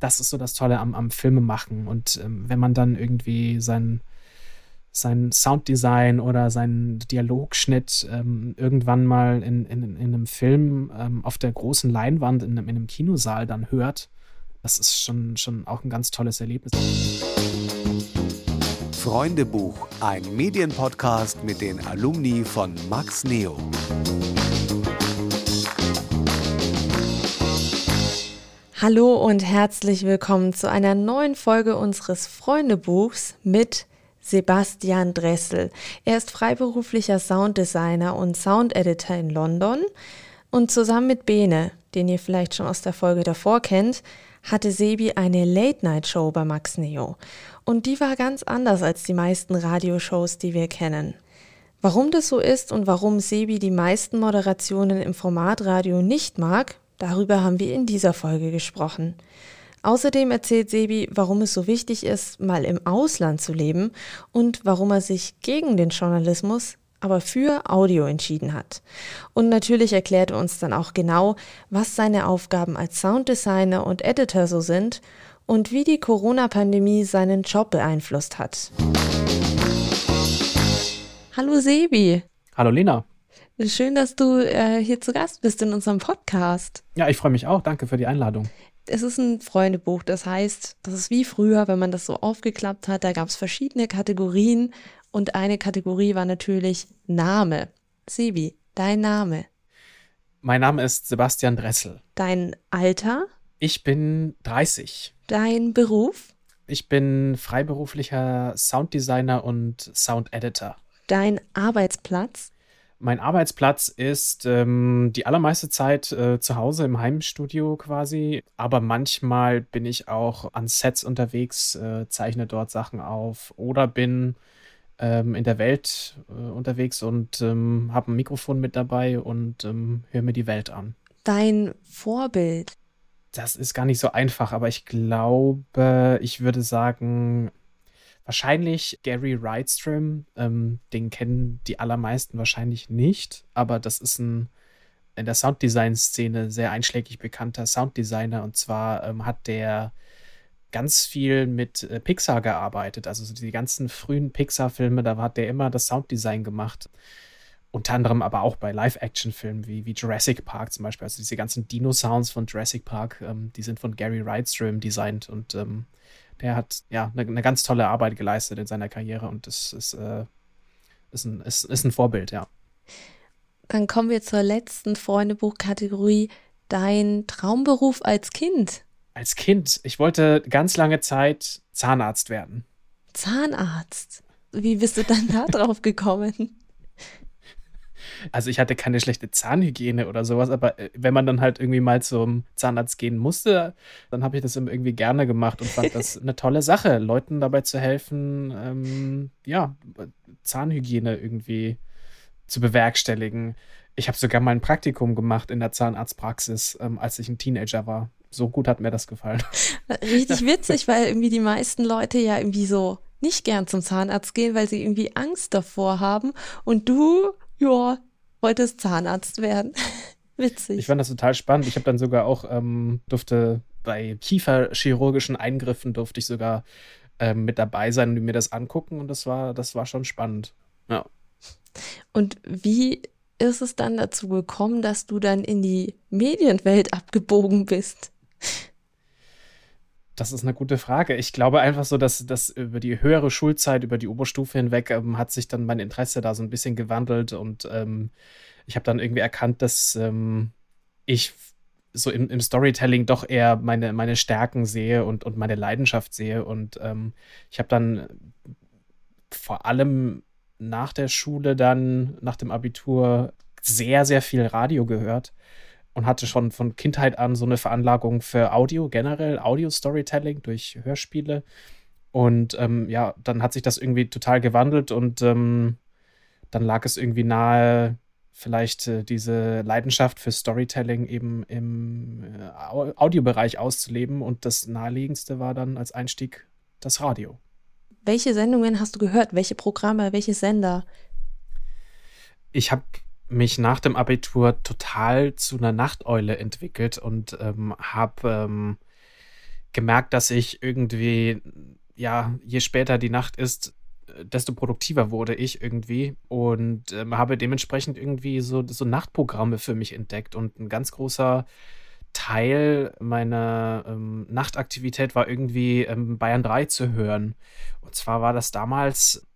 das ist so das Tolle am, am Filmemachen. Und ähm, wenn man dann irgendwie sein, sein Sounddesign oder seinen Dialogschnitt ähm, irgendwann mal in, in, in einem Film ähm, auf der großen Leinwand in einem, in einem Kinosaal dann hört, das ist schon, schon auch ein ganz tolles Erlebnis. Freundebuch, ein Medienpodcast mit den Alumni von Max Neo. Hallo und herzlich willkommen zu einer neuen Folge unseres Freundebuchs mit Sebastian Dressel. Er ist freiberuflicher Sounddesigner und Soundeditor in London und zusammen mit Bene, den ihr vielleicht schon aus der Folge davor kennt, hatte Sebi eine Late-Night-Show bei Max Neo. Und die war ganz anders als die meisten Radioshows, die wir kennen. Warum das so ist und warum Sebi die meisten Moderationen im Formatradio nicht mag, Darüber haben wir in dieser Folge gesprochen. Außerdem erzählt Sebi, warum es so wichtig ist, mal im Ausland zu leben und warum er sich gegen den Journalismus, aber für Audio entschieden hat. Und natürlich erklärt er uns dann auch genau, was seine Aufgaben als Sounddesigner und Editor so sind und wie die Corona-Pandemie seinen Job beeinflusst hat. Hallo Sebi. Hallo Lena. Schön, dass du äh, hier zu Gast bist in unserem Podcast. Ja, ich freue mich auch. Danke für die Einladung. Es ist ein Freundebuch, das heißt, das ist wie früher, wenn man das so aufgeklappt hat. Da gab es verschiedene Kategorien und eine Kategorie war natürlich Name. Sebi, dein Name. Mein Name ist Sebastian Dressel. Dein Alter? Ich bin 30. Dein Beruf? Ich bin freiberuflicher Sounddesigner und Soundeditor. Dein Arbeitsplatz? Mein Arbeitsplatz ist ähm, die allermeiste Zeit äh, zu Hause im Heimstudio quasi, aber manchmal bin ich auch an Sets unterwegs, äh, zeichne dort Sachen auf oder bin ähm, in der Welt äh, unterwegs und ähm, habe ein Mikrofon mit dabei und ähm, höre mir die Welt an. Dein Vorbild? Das ist gar nicht so einfach, aber ich glaube, ich würde sagen, Wahrscheinlich Gary Rydstrom, ähm, den kennen die allermeisten wahrscheinlich nicht, aber das ist ein in der Sounddesign-Szene sehr einschlägig bekannter Sounddesigner und zwar ähm, hat der ganz viel mit äh, Pixar gearbeitet, also so die ganzen frühen Pixar-Filme, da hat der immer das Sounddesign gemacht. Unter anderem aber auch bei Live-Action-Filmen wie, wie Jurassic Park zum Beispiel. Also diese ganzen Dino-Sounds von Jurassic Park, ähm, die sind von Gary Rydstrom designt und ähm, der hat ja eine, eine, ganz tolle Arbeit geleistet in seiner Karriere und das ist, äh, ist, ein, ist, ist ein Vorbild, ja. Dann kommen wir zur letzten Freundebuch-Kategorie. Dein Traumberuf als Kind. Als Kind. Ich wollte ganz lange Zeit Zahnarzt werden. Zahnarzt? Wie bist du dann da drauf gekommen? Also ich hatte keine schlechte Zahnhygiene oder sowas, aber äh, wenn man dann halt irgendwie mal zum Zahnarzt gehen musste, dann habe ich das irgendwie gerne gemacht und fand das eine tolle Sache, Leuten dabei zu helfen, ähm, ja, Zahnhygiene irgendwie zu bewerkstelligen. Ich habe sogar mal ein Praktikum gemacht in der Zahnarztpraxis, ähm, als ich ein Teenager war. So gut hat mir das gefallen. Richtig witzig, weil irgendwie die meisten Leute ja irgendwie so nicht gern zum Zahnarzt gehen, weil sie irgendwie Angst davor haben. Und du ja, wolltest Zahnarzt werden. Witzig. Ich fand das total spannend. Ich habe dann sogar auch, ähm, durfte bei kieferchirurgischen Eingriffen durfte ich sogar ähm, mit dabei sein und mir das angucken und das war, das war schon spannend. Ja. Und wie ist es dann dazu gekommen, dass du dann in die Medienwelt abgebogen bist? Das ist eine gute Frage. Ich glaube einfach so, dass das über die höhere Schulzeit, über die Oberstufe hinweg, ähm, hat sich dann mein Interesse da so ein bisschen gewandelt und ähm, ich habe dann irgendwie erkannt, dass ähm, ich so im, im, Storytelling doch eher meine, meine Stärken sehe und, und meine Leidenschaft sehe. Und ähm, ich habe dann vor allem nach der Schule dann, nach dem Abitur, sehr, sehr viel Radio gehört und hatte schon von Kindheit an so eine Veranlagung für Audio, generell Audio-Storytelling durch Hörspiele. Und ähm, ja, dann hat sich das irgendwie total gewandelt und ähm, dann lag es irgendwie nahe, vielleicht äh, diese Leidenschaft für Storytelling eben im äh, Audiobereich auszuleben. Und das naheliegendste war dann als Einstieg das Radio. Welche Sendungen hast du gehört? Welche Programme, welche Sender? Ich habe mich nach dem Abitur total zu einer Nachteule entwickelt und ähm, habe ähm, gemerkt, dass ich irgendwie, ja, je später die Nacht ist, desto produktiver wurde ich irgendwie und ähm, habe dementsprechend irgendwie so, so Nachtprogramme für mich entdeckt. Und ein ganz großer Teil meiner ähm, Nachtaktivität war irgendwie ähm, Bayern 3 zu hören. Und zwar war das damals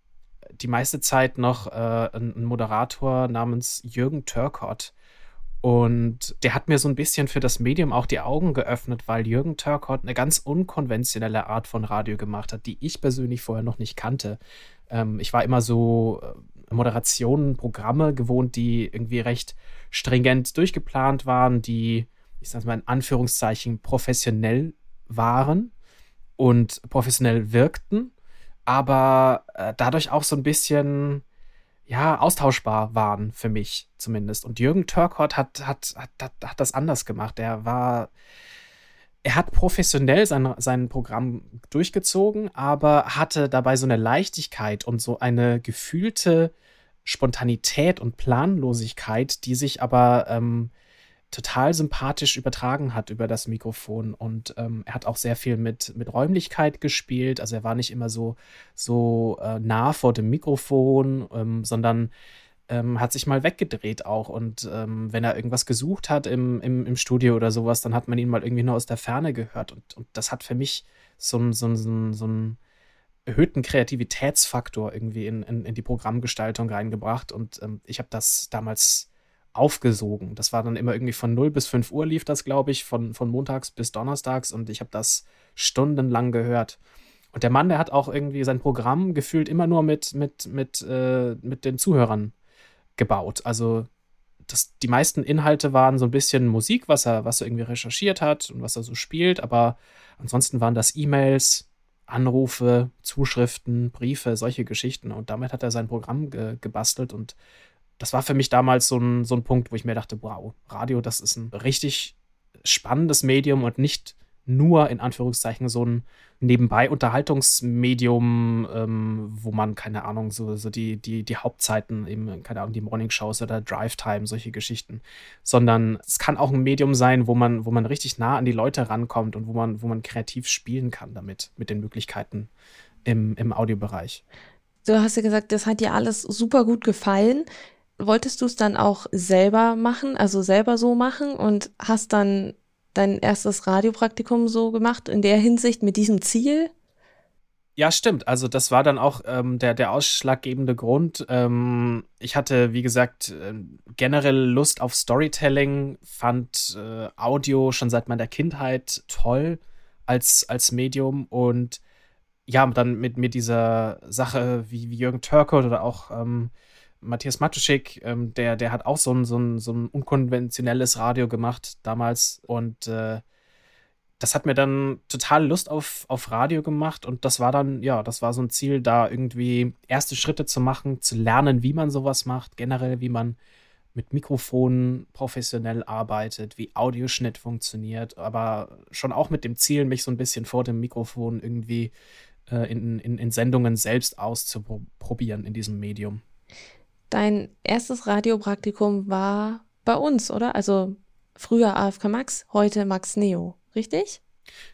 die meiste Zeit noch äh, ein, ein, Moderator namens Jürgen Törkott. Und der hat mir so ein bisschen für das Medium auch die Augen geöffnet, weil Jürgen Törkott eine ganz unkonventionelle Art von Radio gemacht hat, die ich persönlich vorher noch nicht kannte. Ähm, ich war immer so äh, Moderationen, Programme gewohnt, die irgendwie recht stringent durchgeplant waren, die, ich sage mal in Anführungszeichen, professionell waren und professionell wirkten, aber äh, dadurch auch so ein bisschen ja, austauschbar waren für mich zumindest. Und Jürgen Törkott hat, hat, hat, hat, hat das anders gemacht. Er war, er hat professionell sein, sein Programm durchgezogen, aber hatte dabei so eine Leichtigkeit und so eine gefühlte Spontanität und Planlosigkeit, die sich aber ähm, total sympathisch übertragen hat über das Mikrofon. Und ähm, er hat auch sehr viel mit, mit Räumlichkeit gespielt. Also er war nicht immer so, so äh, nah vor dem Mikrofon, ähm, sondern ähm, hat sich mal weggedreht auch. Und ähm, wenn er irgendwas gesucht hat im, im, im Studio oder sowas, dann hat man ihn mal irgendwie nur aus der Ferne gehört. Und, und das hat für mich so einen so so so ein erhöhten Kreativitätsfaktor irgendwie in, in, in die Programmgestaltung reingebracht. Und ähm, ich habe das damals aufgesogen. Das war dann immer irgendwie von 0 bis 5 Uhr lief das, glaube ich, von, von montags bis donnerstags und ich habe das stundenlang gehört. Und der Mann, der hat auch irgendwie sein Programm gefühlt immer nur mit, mit, mit, äh, mit den Zuhörern gebaut. Also das, die meisten Inhalte waren so ein bisschen Musik, was er, was er irgendwie recherchiert hat und was er so spielt, aber ansonsten waren das E-Mails, Anrufe, Zuschriften, Briefe, solche Geschichten. Und damit hat er sein Programm ge gebastelt und das war für mich damals so ein, so ein Punkt, wo ich mir dachte, wow, Radio, das ist ein richtig spannendes Medium und nicht nur in Anführungszeichen so ein nebenbei Unterhaltungsmedium, ähm, wo man, keine Ahnung, so, so die, die, die Hauptzeiten, eben, keine Ahnung, die Morning-Shows oder Drive-Time, solche Geschichten, sondern es kann auch ein Medium sein, wo man, wo man richtig nah an die Leute rankommt und wo man, wo man kreativ spielen kann damit, mit den Möglichkeiten im, im Audiobereich. Du hast ja gesagt, das hat dir alles super gut gefallen wolltest du es dann auch selber machen, also selber so machen und hast dann dein erstes Radiopraktikum so gemacht in der Hinsicht mit diesem Ziel? Ja, stimmt. Also das war dann auch ähm, der, der ausschlaggebende Grund. Ähm, ich hatte, wie gesagt, äh, generell Lust auf Storytelling, fand äh, Audio schon seit meiner Kindheit toll als, als Medium und ja, dann mit mir dieser Sache wie, wie Jürgen Törkot oder auch ähm, Matthias Matuschik, ähm, der, der hat auch so ein, so, ein, so ein unkonventionelles Radio gemacht damals und äh, das hat mir dann total Lust auf, auf Radio gemacht und das war dann, ja, das war so ein Ziel, da irgendwie erste Schritte zu machen, zu lernen, wie man sowas macht, generell, wie man mit Mikrofonen professionell arbeitet, wie Audioschnitt funktioniert, aber schon auch mit dem Ziel, mich so ein bisschen vor dem Mikrofon irgendwie äh, in, in, in Sendungen selbst auszuprobieren in diesem Medium. Dein erstes Radiopraktikum war bei uns, oder? Also früher AFK Max, heute Max Neo, richtig?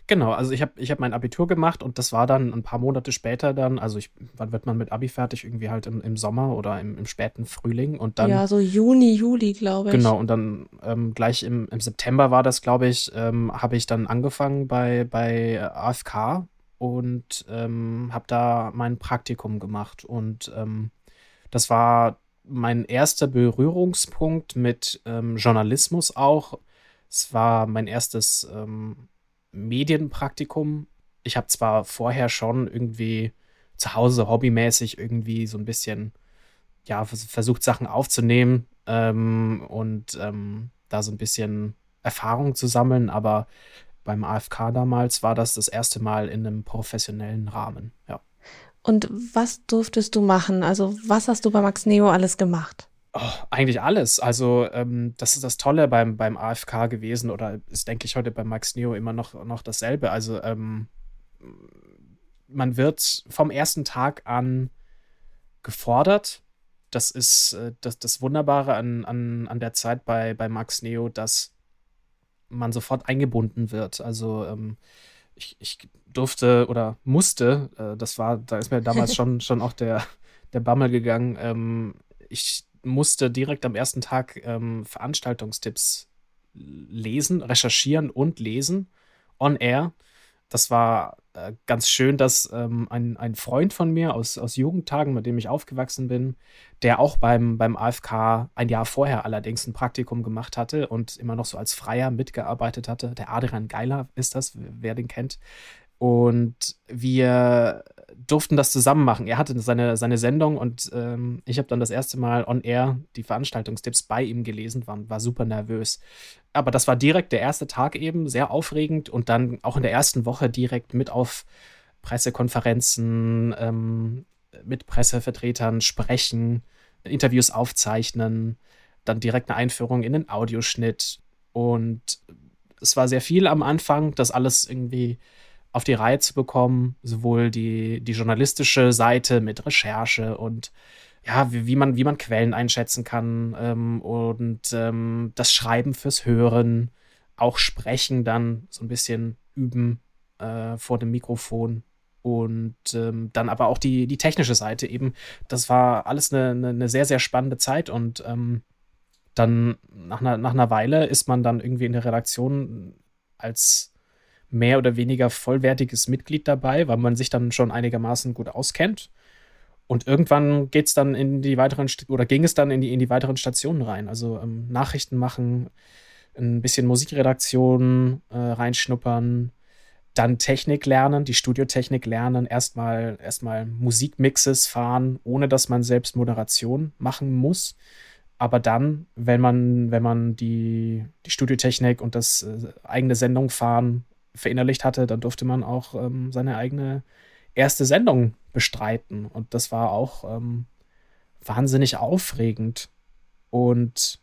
Genau, also ich habe ich hab mein Abitur gemacht und das war dann ein paar Monate später dann, also ich, wann wird man mit Abi fertig? Irgendwie halt im, im Sommer oder im, im späten Frühling und dann. Ja, so Juni, Juli, glaube ich. Genau, und dann ähm, gleich im, im September war das, glaube ich, ähm, habe ich dann angefangen bei, bei AFK und ähm, habe da mein Praktikum gemacht und ähm, das war mein erster Berührungspunkt mit ähm, Journalismus auch. Es war mein erstes ähm, Medienpraktikum. Ich habe zwar vorher schon irgendwie zu Hause hobbymäßig irgendwie so ein bisschen ja versucht Sachen aufzunehmen ähm, und ähm, da so ein bisschen Erfahrung zu sammeln, aber beim AFK damals war das das erste Mal in einem professionellen Rahmen. Ja. Und was durftest du machen? Also, was hast du bei Max Neo alles gemacht? Oh, eigentlich alles. Also, ähm, das ist das Tolle beim, beim AFK gewesen oder ist, denke ich, heute bei Max Neo immer noch, noch dasselbe. Also, ähm, man wird vom ersten Tag an gefordert. Das ist äh, das, das Wunderbare an, an, an der Zeit bei, bei Max Neo, dass man sofort eingebunden wird. Also, ähm, ich, ich durfte oder musste, äh, das war, da ist mir damals schon, schon auch der, der Bammel gegangen. Ähm, ich musste direkt am ersten Tag ähm, Veranstaltungstipps lesen, recherchieren und lesen on air. Das war äh, ganz schön, dass ähm, ein, ein Freund von mir aus, aus Jugendtagen, mit dem ich aufgewachsen bin, der auch beim, beim AFK ein Jahr vorher allerdings ein Praktikum gemacht hatte und immer noch so als Freier mitgearbeitet hatte. Der Adrian Geiler ist das, wer den kennt. Und wir durften das zusammen machen. Er hatte seine, seine Sendung und ähm, ich habe dann das erste Mal on air die Veranstaltungstipps bei ihm gelesen, war, war super nervös. Aber das war direkt der erste Tag eben, sehr aufregend und dann auch in der ersten Woche direkt mit auf Pressekonferenzen, ähm, mit Pressevertretern sprechen, Interviews aufzeichnen, dann direkt eine Einführung in den Audioschnitt und es war sehr viel am Anfang, das alles irgendwie auf die Reihe zu bekommen, sowohl die, die journalistische Seite mit Recherche und ja, wie, wie, man, wie man Quellen einschätzen kann ähm, und ähm, das Schreiben fürs Hören, auch Sprechen dann so ein bisschen üben äh, vor dem Mikrofon und ähm, dann aber auch die, die technische Seite eben. Das war alles eine, eine, eine sehr, sehr spannende Zeit und ähm, dann nach einer, nach einer Weile ist man dann irgendwie in der Redaktion als mehr oder weniger vollwertiges Mitglied dabei, weil man sich dann schon einigermaßen gut auskennt. Und irgendwann geht es dann in die weiteren oder ging es dann in die, in die weiteren Stationen rein. Also ähm, Nachrichten machen, ein bisschen Musikredaktion äh, reinschnuppern, dann Technik lernen, die Studiotechnik lernen, erstmal erstmal Musikmixes fahren, ohne dass man selbst Moderation machen muss. Aber dann, wenn man, wenn man die, die Studiotechnik und das äh, eigene Sendung fahren verinnerlicht hatte, dann durfte man auch ähm, seine eigene erste Sendung bestreiten. Und das war auch ähm, wahnsinnig aufregend. Und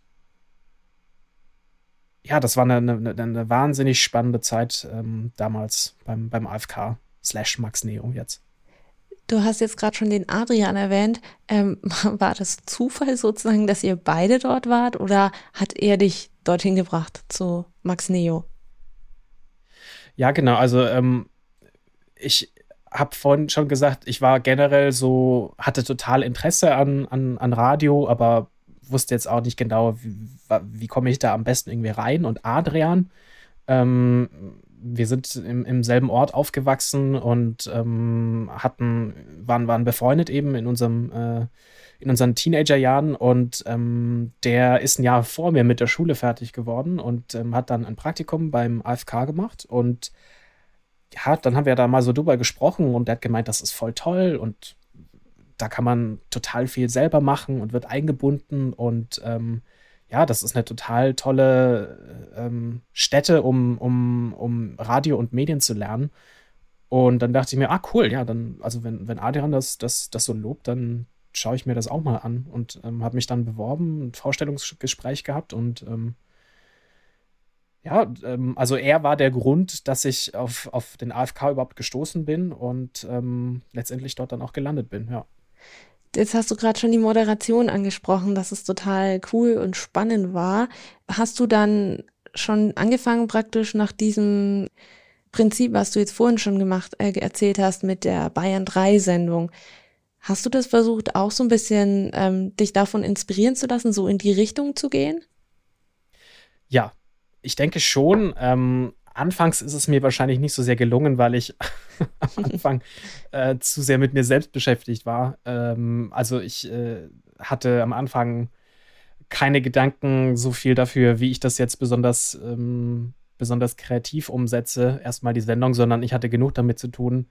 ja, das war eine, eine, eine wahnsinnig spannende Zeit ähm, damals beim, beim AFK slash Max Neo jetzt. Du hast jetzt gerade schon den Adrian erwähnt. Ähm, war das Zufall sozusagen, dass ihr beide dort wart oder hat er dich dorthin gebracht zu Max Neo? Ja, genau. Also ähm, ich habe vorhin schon gesagt, ich war generell so, hatte total Interesse an, an, an Radio, aber wusste jetzt auch nicht genau, wie, wie komme ich da am besten irgendwie rein. Und Adrian, ähm, wir sind im, im selben Ort aufgewachsen und ähm, hatten, waren, waren befreundet eben in unserem äh, in unseren Teenagerjahren und ähm, der ist ein Jahr vor mir mit der Schule fertig geworden und ähm, hat dann ein Praktikum beim AFK gemacht und ja, dann haben wir da mal so drüber gesprochen und der hat gemeint, das ist voll toll und da kann man total viel selber machen und wird eingebunden und ähm, ja, das ist eine total tolle ähm, Stätte, um, um, um Radio und Medien zu lernen. Und dann dachte ich mir, ah, cool, ja, dann, also wenn, wenn Adrian das, das, das so lobt, dann, schaue ich mir das auch mal an und ähm, habe mich dann beworben, ein Vorstellungsgespräch gehabt und ähm, ja, ähm, also er war der Grund, dass ich auf, auf den AFK überhaupt gestoßen bin und ähm, letztendlich dort dann auch gelandet bin, ja. Jetzt hast du gerade schon die Moderation angesprochen, dass es total cool und spannend war. Hast du dann schon angefangen praktisch nach diesem Prinzip, was du jetzt vorhin schon gemacht, äh, erzählt hast mit der Bayern 3 Sendung, Hast du das versucht, auch so ein bisschen ähm, dich davon inspirieren zu lassen, so in die Richtung zu gehen? Ja, ich denke schon. Ähm, anfangs ist es mir wahrscheinlich nicht so sehr gelungen, weil ich am Anfang äh, zu sehr mit mir selbst beschäftigt war. Ähm, also ich äh, hatte am Anfang keine Gedanken so viel dafür, wie ich das jetzt besonders, ähm, besonders kreativ umsetze, erstmal die Sendung, sondern ich hatte genug damit zu tun,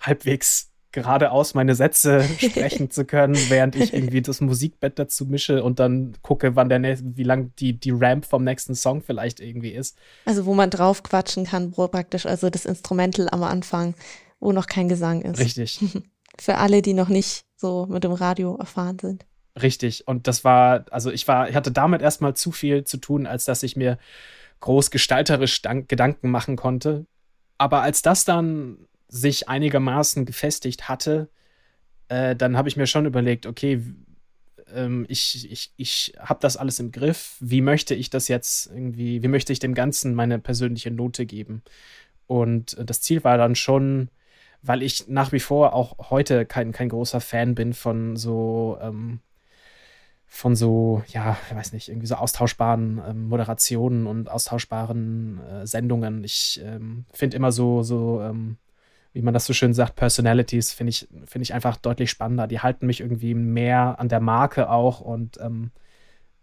halbwegs geradeaus meine Sätze sprechen zu können, während ich irgendwie das Musikbett dazu mische und dann gucke, wann der nächste, wie lang die, die Ramp vom nächsten Song vielleicht irgendwie ist. Also wo man drauf quatschen kann, praktisch, also das Instrumental am Anfang, wo noch kein Gesang ist. Richtig. Für alle, die noch nicht so mit dem Radio erfahren sind. Richtig. Und das war, also ich war, ich hatte damit erstmal zu viel zu tun, als dass ich mir groß gestalterisch Gedanken machen konnte. Aber als das dann sich einigermaßen gefestigt hatte, äh, dann habe ich mir schon überlegt, okay, ähm, ich, ich, ich habe das alles im Griff. Wie möchte ich das jetzt irgendwie, wie möchte ich dem Ganzen meine persönliche Note geben? Und das Ziel war dann schon, weil ich nach wie vor auch heute kein, kein großer Fan bin von so, ähm, von so, ja, ich weiß nicht, irgendwie so austauschbaren ähm, Moderationen und austauschbaren äh, Sendungen. Ich ähm, finde immer so, so, ähm, wie man das so schön sagt, Personalities, finde ich, finde ich einfach deutlich spannender. Die halten mich irgendwie mehr an der Marke auch und ähm,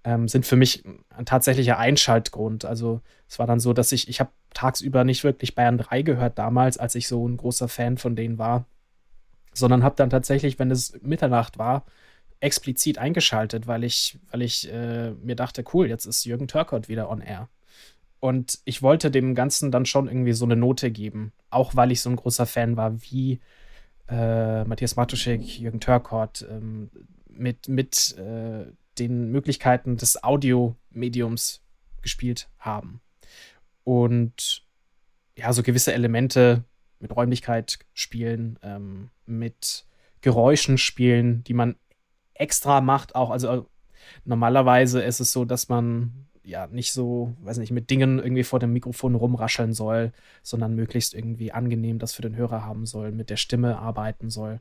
ähm, sind für mich ein tatsächlicher Einschaltgrund. Also es war dann so, dass ich, ich habe tagsüber nicht wirklich Bayern 3 gehört damals, als ich so ein großer Fan von denen war, sondern habe dann tatsächlich, wenn es Mitternacht war, explizit eingeschaltet, weil ich, weil ich äh, mir dachte, cool, jetzt ist Jürgen Törkott wieder on air. Und ich wollte dem Ganzen dann schon irgendwie so eine Note geben, auch weil ich so ein großer Fan war wie äh, Matthias Matuschek, Jürgen Törkott, ähm, mit, mit äh, den Möglichkeiten des Audiomediums gespielt haben. Und ja, so gewisse Elemente mit Räumlichkeit spielen, ähm, mit Geräuschen spielen, die man extra macht, auch. Also normalerweise ist es so, dass man ja nicht so, weiß nicht, mit Dingen irgendwie vor dem Mikrofon rumrascheln soll, sondern möglichst irgendwie angenehm das für den Hörer haben soll, mit der Stimme arbeiten soll.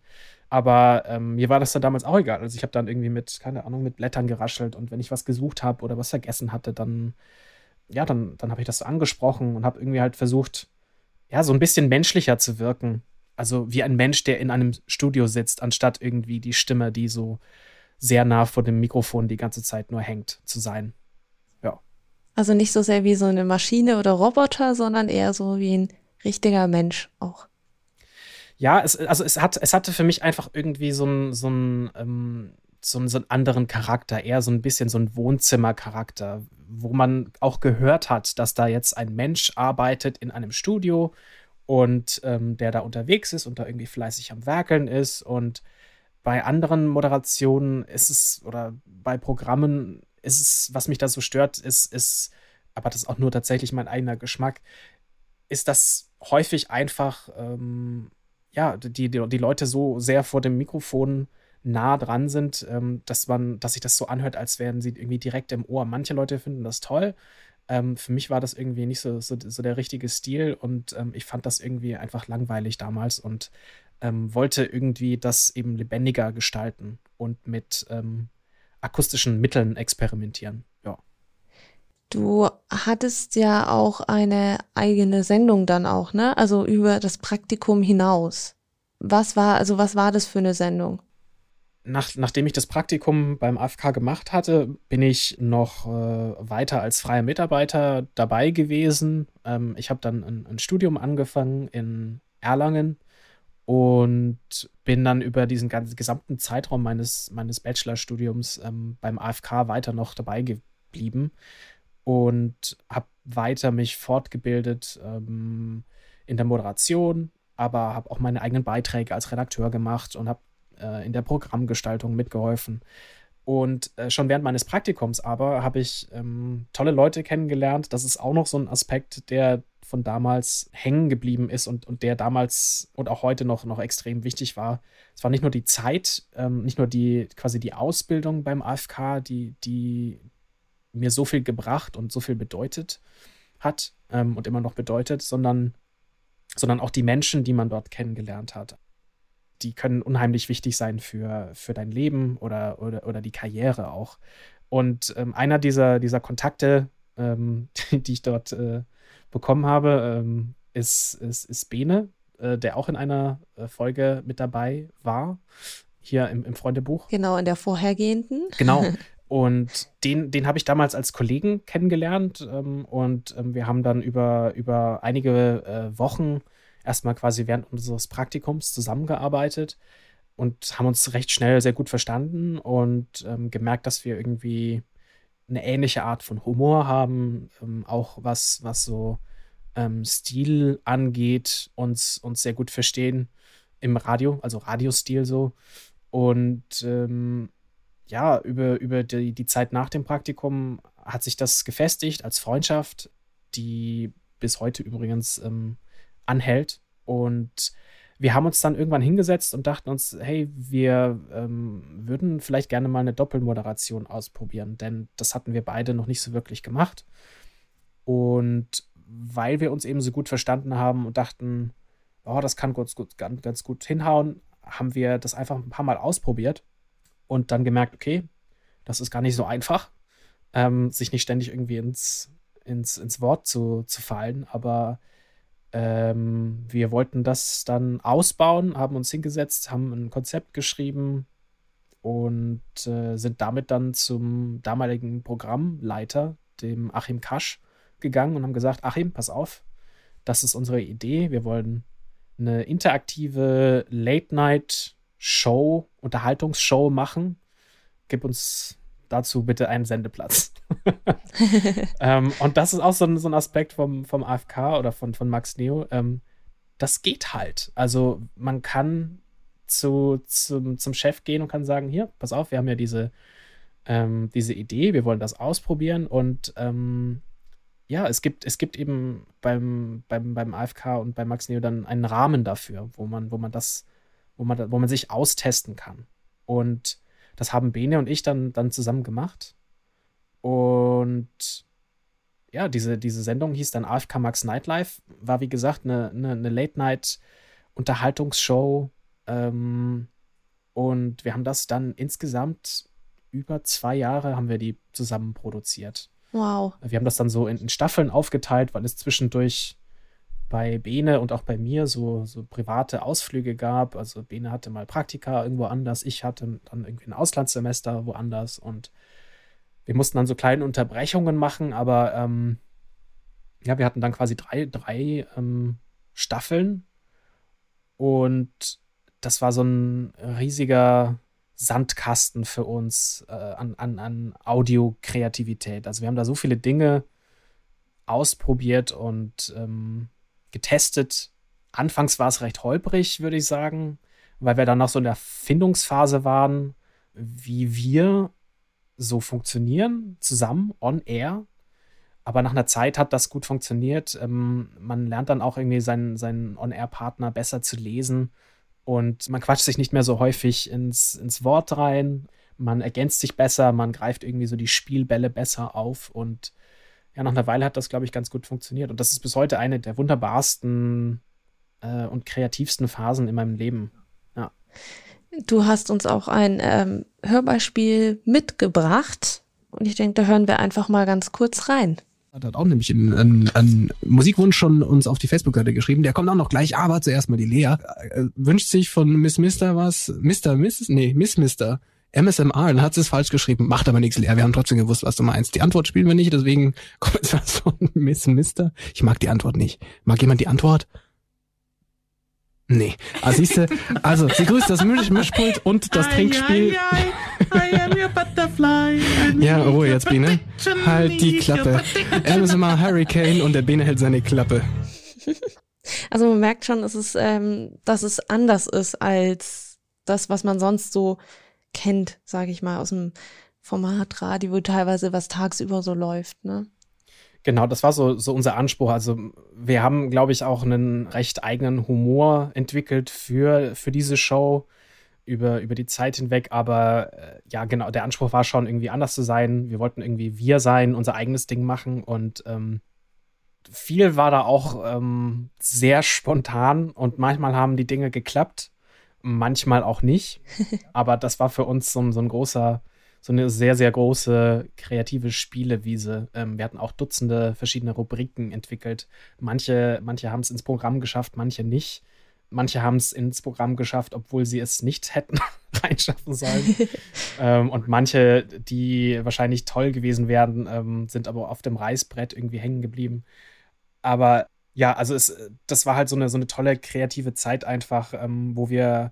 Aber ähm, mir war das dann damals auch egal. Also ich habe dann irgendwie mit, keine Ahnung, mit Blättern geraschelt und wenn ich was gesucht habe oder was vergessen hatte, dann, ja, dann, dann habe ich das so angesprochen und habe irgendwie halt versucht, ja, so ein bisschen menschlicher zu wirken. Also wie ein Mensch, der in einem Studio sitzt, anstatt irgendwie die Stimme, die so sehr nah vor dem Mikrofon die ganze Zeit nur hängt, zu sein. Also nicht so sehr wie so eine Maschine oder Roboter, sondern eher so wie ein richtiger Mensch auch ja, es, also es, hat, es hatte für mich einfach irgendwie so einen so ähm, so, so anderen Charakter, eher so ein bisschen so ein Wohnzimmercharakter, wo man auch gehört hat, dass da jetzt ein Mensch arbeitet in einem Studio und ähm, der da unterwegs ist und da irgendwie fleißig am Werkeln ist. Und bei anderen Moderationen ist es, oder bei Programmen es, was mich da so stört, ist, ist, aber das ist auch nur tatsächlich mein eigener Geschmack, ist das häufig einfach ähm, ja, die, die, die Leute so sehr vor dem Mikrofon nah dran sind, ähm, dass man, dass sich das so anhört, als wären sie irgendwie direkt im Ohr. Manche Leute finden das toll. Ähm, für mich war das irgendwie nicht so, so, so der richtige Stil und ähm, ich fand das irgendwie einfach langweilig damals und ähm, wollte irgendwie das eben lebendiger gestalten und mit ähm, akustischen Mitteln experimentieren. Ja. Du hattest ja auch eine eigene Sendung dann auch, ne? Also über das Praktikum hinaus. Was war, also was war das für eine Sendung? Nach, nachdem ich das Praktikum beim AFK gemacht hatte, bin ich noch äh, weiter als freier Mitarbeiter dabei gewesen. Ähm, ich habe dann ein, ein Studium angefangen in Erlangen und bin dann über diesen ganzen gesamten Zeitraum meines, meines Bachelorstudiums ähm, beim AFK weiter noch dabei geblieben und habe weiter mich fortgebildet ähm, in der Moderation, aber habe auch meine eigenen Beiträge als Redakteur gemacht und habe äh, in der Programmgestaltung mitgeholfen. Und äh, schon während meines Praktikums aber habe ich ähm, tolle Leute kennengelernt. Das ist auch noch so ein Aspekt, der von damals hängen geblieben ist und, und der damals und auch heute noch, noch extrem wichtig war. Es war nicht nur die Zeit, ähm, nicht nur die quasi die Ausbildung beim AFK, die, die, mir so viel gebracht und so viel bedeutet hat ähm, und immer noch bedeutet, sondern, sondern auch die Menschen, die man dort kennengelernt hat. Die können unheimlich wichtig sein für, für dein Leben oder, oder, oder die Karriere auch. Und ähm, einer dieser, dieser Kontakte, ähm, die, ich dort äh, bekommen habe, ähm, ist, ist, ist Bene, äh, der auch in einer äh, Folge mit dabei war, hier im, im Freundebuch. Genau, in der vorhergehenden. Genau. Und den, den habe ich damals als Kollegen kennengelernt ähm, und ähm, wir haben dann über, über einige äh, Wochen erstmal quasi während unseres Praktikums zusammengearbeitet und haben uns recht schnell sehr gut verstanden und ähm, gemerkt, dass wir irgendwie eine ähnliche Art von Humor haben, ähm, auch was, was so ähm, Stil angeht, uns, uns sehr gut verstehen im Radio, also Radiostil so. Und ähm, ja, über, über die, die Zeit nach dem Praktikum hat sich das gefestigt als Freundschaft, die bis heute übrigens ähm, anhält. Und wir haben uns dann irgendwann hingesetzt und dachten uns, hey, wir ähm, würden vielleicht gerne mal eine Doppelmoderation ausprobieren, denn das hatten wir beide noch nicht so wirklich gemacht. Und weil wir uns eben so gut verstanden haben und dachten, oh, das kann ganz gut, ganz, ganz gut hinhauen, haben wir das einfach ein paar Mal ausprobiert und dann gemerkt, okay, das ist gar nicht so einfach, ähm, sich nicht ständig irgendwie ins, ins, ins Wort zu, zu fallen, aber ähm, wir wollten das dann ausbauen, haben uns hingesetzt, haben ein Konzept geschrieben und äh, sind damit dann zum damaligen Programmleiter, dem Achim Kasch, gegangen und haben gesagt, Achim, pass auf, das ist unsere Idee. Wir wollen eine interaktive Late-Night-Show, Unterhaltungsshow machen. Gib uns dazu bitte einen Sendeplatz. ähm, und das ist auch so ein, so ein Aspekt vom, vom AFK oder von, von Max Neo. Ähm, das geht halt. Also man kann zu, zum, zum Chef gehen und kann sagen, hier, pass auf, wir haben ja diese, ähm, diese Idee, wir wollen das ausprobieren und ähm, ja, es gibt, es gibt eben beim, beim, beim AFK und bei Max Neo dann einen Rahmen dafür, wo man, wo man das, wo man, wo man sich austesten kann. Und das haben Bene und ich dann, dann zusammen gemacht. Und ja, diese, diese Sendung hieß dann AFK Max Nightlife, war wie gesagt eine, eine, eine Late-Night-Unterhaltungsshow. Ähm, und wir haben das dann insgesamt über zwei Jahre haben wir die zusammen produziert. Wow. Wir haben das dann so in, in Staffeln aufgeteilt, weil es zwischendurch bei Bene und auch bei mir so, so private Ausflüge gab. Also Bene hatte mal Praktika irgendwo anders, ich hatte dann irgendwie ein Auslandssemester woanders und wir mussten dann so kleine Unterbrechungen machen, aber ähm, ja, wir hatten dann quasi drei, drei ähm, Staffeln und das war so ein riesiger Sandkasten für uns äh, an, an, an Audiokreativität. Also wir haben da so viele Dinge ausprobiert und ähm, getestet. Anfangs war es recht holprig, würde ich sagen, weil wir dann noch so in der Findungsphase waren, wie wir so funktionieren, zusammen, on air. Aber nach einer Zeit hat das gut funktioniert. Ähm, man lernt dann auch irgendwie seinen, seinen On-Air-Partner besser zu lesen und man quatscht sich nicht mehr so häufig ins, ins Wort rein. Man ergänzt sich besser, man greift irgendwie so die Spielbälle besser auf und ja, nach einer Weile hat das, glaube ich, ganz gut funktioniert. Und das ist bis heute eine der wunderbarsten äh, und kreativsten Phasen in meinem Leben. Ja. Du hast uns auch ein ähm, Hörbeispiel mitgebracht und ich denke, da hören wir einfach mal ganz kurz rein hat auch nämlich einen, einen, einen Musikwunsch schon uns auf die Facebook-Seite geschrieben. Der kommt auch noch gleich, aber zuerst mal die Lea. Äh, wünscht sich von Miss Mister was? Mister, Miss? Nee, Miss Mister. MSMR, dann hat sie es falsch geschrieben. Macht aber nichts, Lea. Wir haben trotzdem gewusst, was du meinst. Die Antwort spielen wir nicht, deswegen kommt jetzt was von Miss Mister. Ich mag die Antwort nicht. Mag jemand die Antwort? Nee. Also siehste, also sie grüßt das Misch Mischpult und das Trinkspiel. I am your butterfly. ja, Ruhe jetzt, Biene. Halt die Klappe. Er ist immer Hurricane und der Biene hält seine Klappe. Also man merkt schon, dass es, ähm, dass es anders ist als das, was man sonst so kennt, sage ich mal, aus dem Format Radio, wo teilweise was tagsüber so läuft, ne? Genau, das war so, so unser Anspruch. Also wir haben, glaube ich, auch einen recht eigenen Humor entwickelt für, für diese Show über, über die Zeit hinweg. Aber äh, ja, genau, der Anspruch war schon irgendwie anders zu sein. Wir wollten irgendwie wir sein, unser eigenes Ding machen und ähm, viel war da auch ähm, sehr spontan und manchmal haben die Dinge geklappt, manchmal auch nicht. Aber das war für uns so, so ein großer so eine sehr, sehr große kreative Spielewiese. Ähm, wir hatten auch Dutzende verschiedene Rubriken entwickelt. Manche, manche haben es ins Programm geschafft, manche nicht. Manche haben es ins Programm geschafft, obwohl sie es nicht hätten reinschaffen sollen. ähm, und manche, die wahrscheinlich toll gewesen wären, ähm, sind aber auf dem Reißbrett irgendwie hängen geblieben. Aber ja, also es, das war halt so eine, so eine tolle kreative Zeit einfach, ähm, wo wir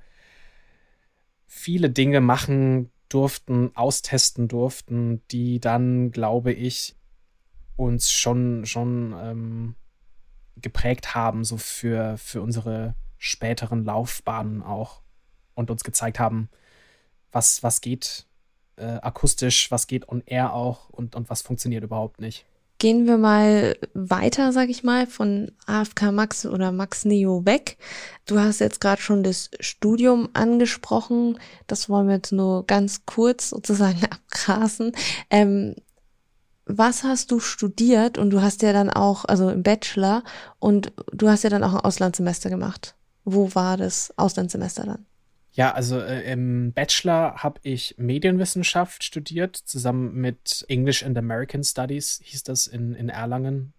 viele Dinge machen durften, austesten durften, die dann, glaube ich, uns schon, schon ähm, geprägt haben, so für, für unsere späteren Laufbahnen auch und uns gezeigt haben, was, was geht äh, akustisch, was geht on air auch und, und was funktioniert überhaupt nicht. Gehen wir mal weiter, sag ich mal, von AFK Max oder Max Neo weg. Du hast jetzt gerade schon das Studium angesprochen. Das wollen wir jetzt nur ganz kurz sozusagen abgrasen. Ähm, was hast du studiert? Und du hast ja dann auch, also im Bachelor, und du hast ja dann auch ein Auslandssemester gemacht. Wo war das Auslandssemester dann? Ja, also äh, im Bachelor habe ich Medienwissenschaft studiert, zusammen mit English and American Studies, hieß das in, in Erlangen.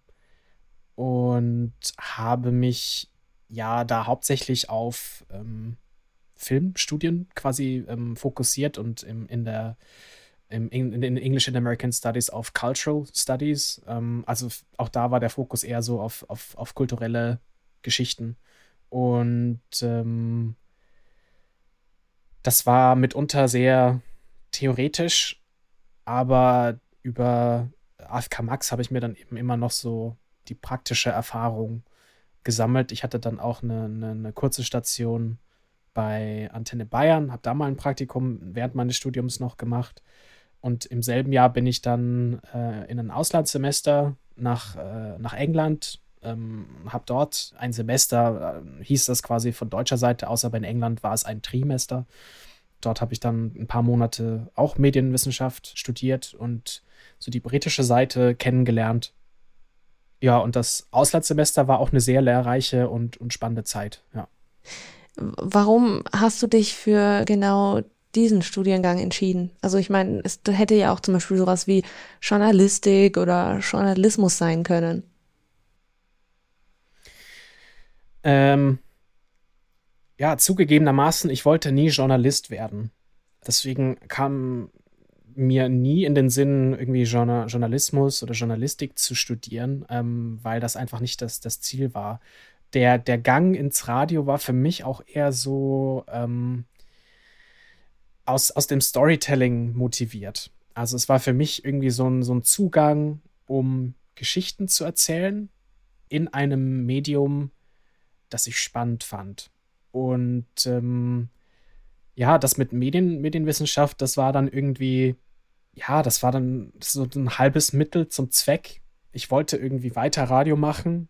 Und habe mich ja da hauptsächlich auf ähm, Filmstudien quasi ähm, fokussiert und im, in der im, in den English and American Studies auf Cultural Studies. Ähm, also auch da war der Fokus eher so auf, auf, auf kulturelle Geschichten. Und ähm, das war mitunter sehr theoretisch, aber über AFK Max habe ich mir dann eben immer noch so die praktische Erfahrung gesammelt. Ich hatte dann auch eine, eine, eine kurze Station bei Antenne Bayern, habe da mal ein Praktikum während meines Studiums noch gemacht. Und im selben Jahr bin ich dann äh, in ein Auslandssemester nach, äh, nach England, ähm, habe dort ein Semester, äh, hieß das quasi von deutscher Seite aus, aber in England war es ein Trimester. Dort habe ich dann ein paar Monate auch Medienwissenschaft studiert und so die britische Seite kennengelernt. Ja, und das Auslandssemester war auch eine sehr lehrreiche und, und spannende Zeit, ja. Warum hast du dich für genau diesen Studiengang entschieden? Also ich meine, es hätte ja auch zum Beispiel sowas wie Journalistik oder Journalismus sein können. Ähm, ja, zugegebenermaßen, ich wollte nie Journalist werden. Deswegen kam mir nie in den Sinn, irgendwie Journal Journalismus oder Journalistik zu studieren, ähm, weil das einfach nicht das, das Ziel war. Der, der Gang ins Radio war für mich auch eher so ähm, aus, aus dem Storytelling motiviert. Also es war für mich irgendwie so ein, so ein Zugang, um Geschichten zu erzählen in einem Medium, das ich spannend fand. Und ähm, ja, das mit Medien, Medienwissenschaft, das war dann irgendwie ja, das war dann so ein halbes Mittel zum Zweck. Ich wollte irgendwie weiter Radio machen,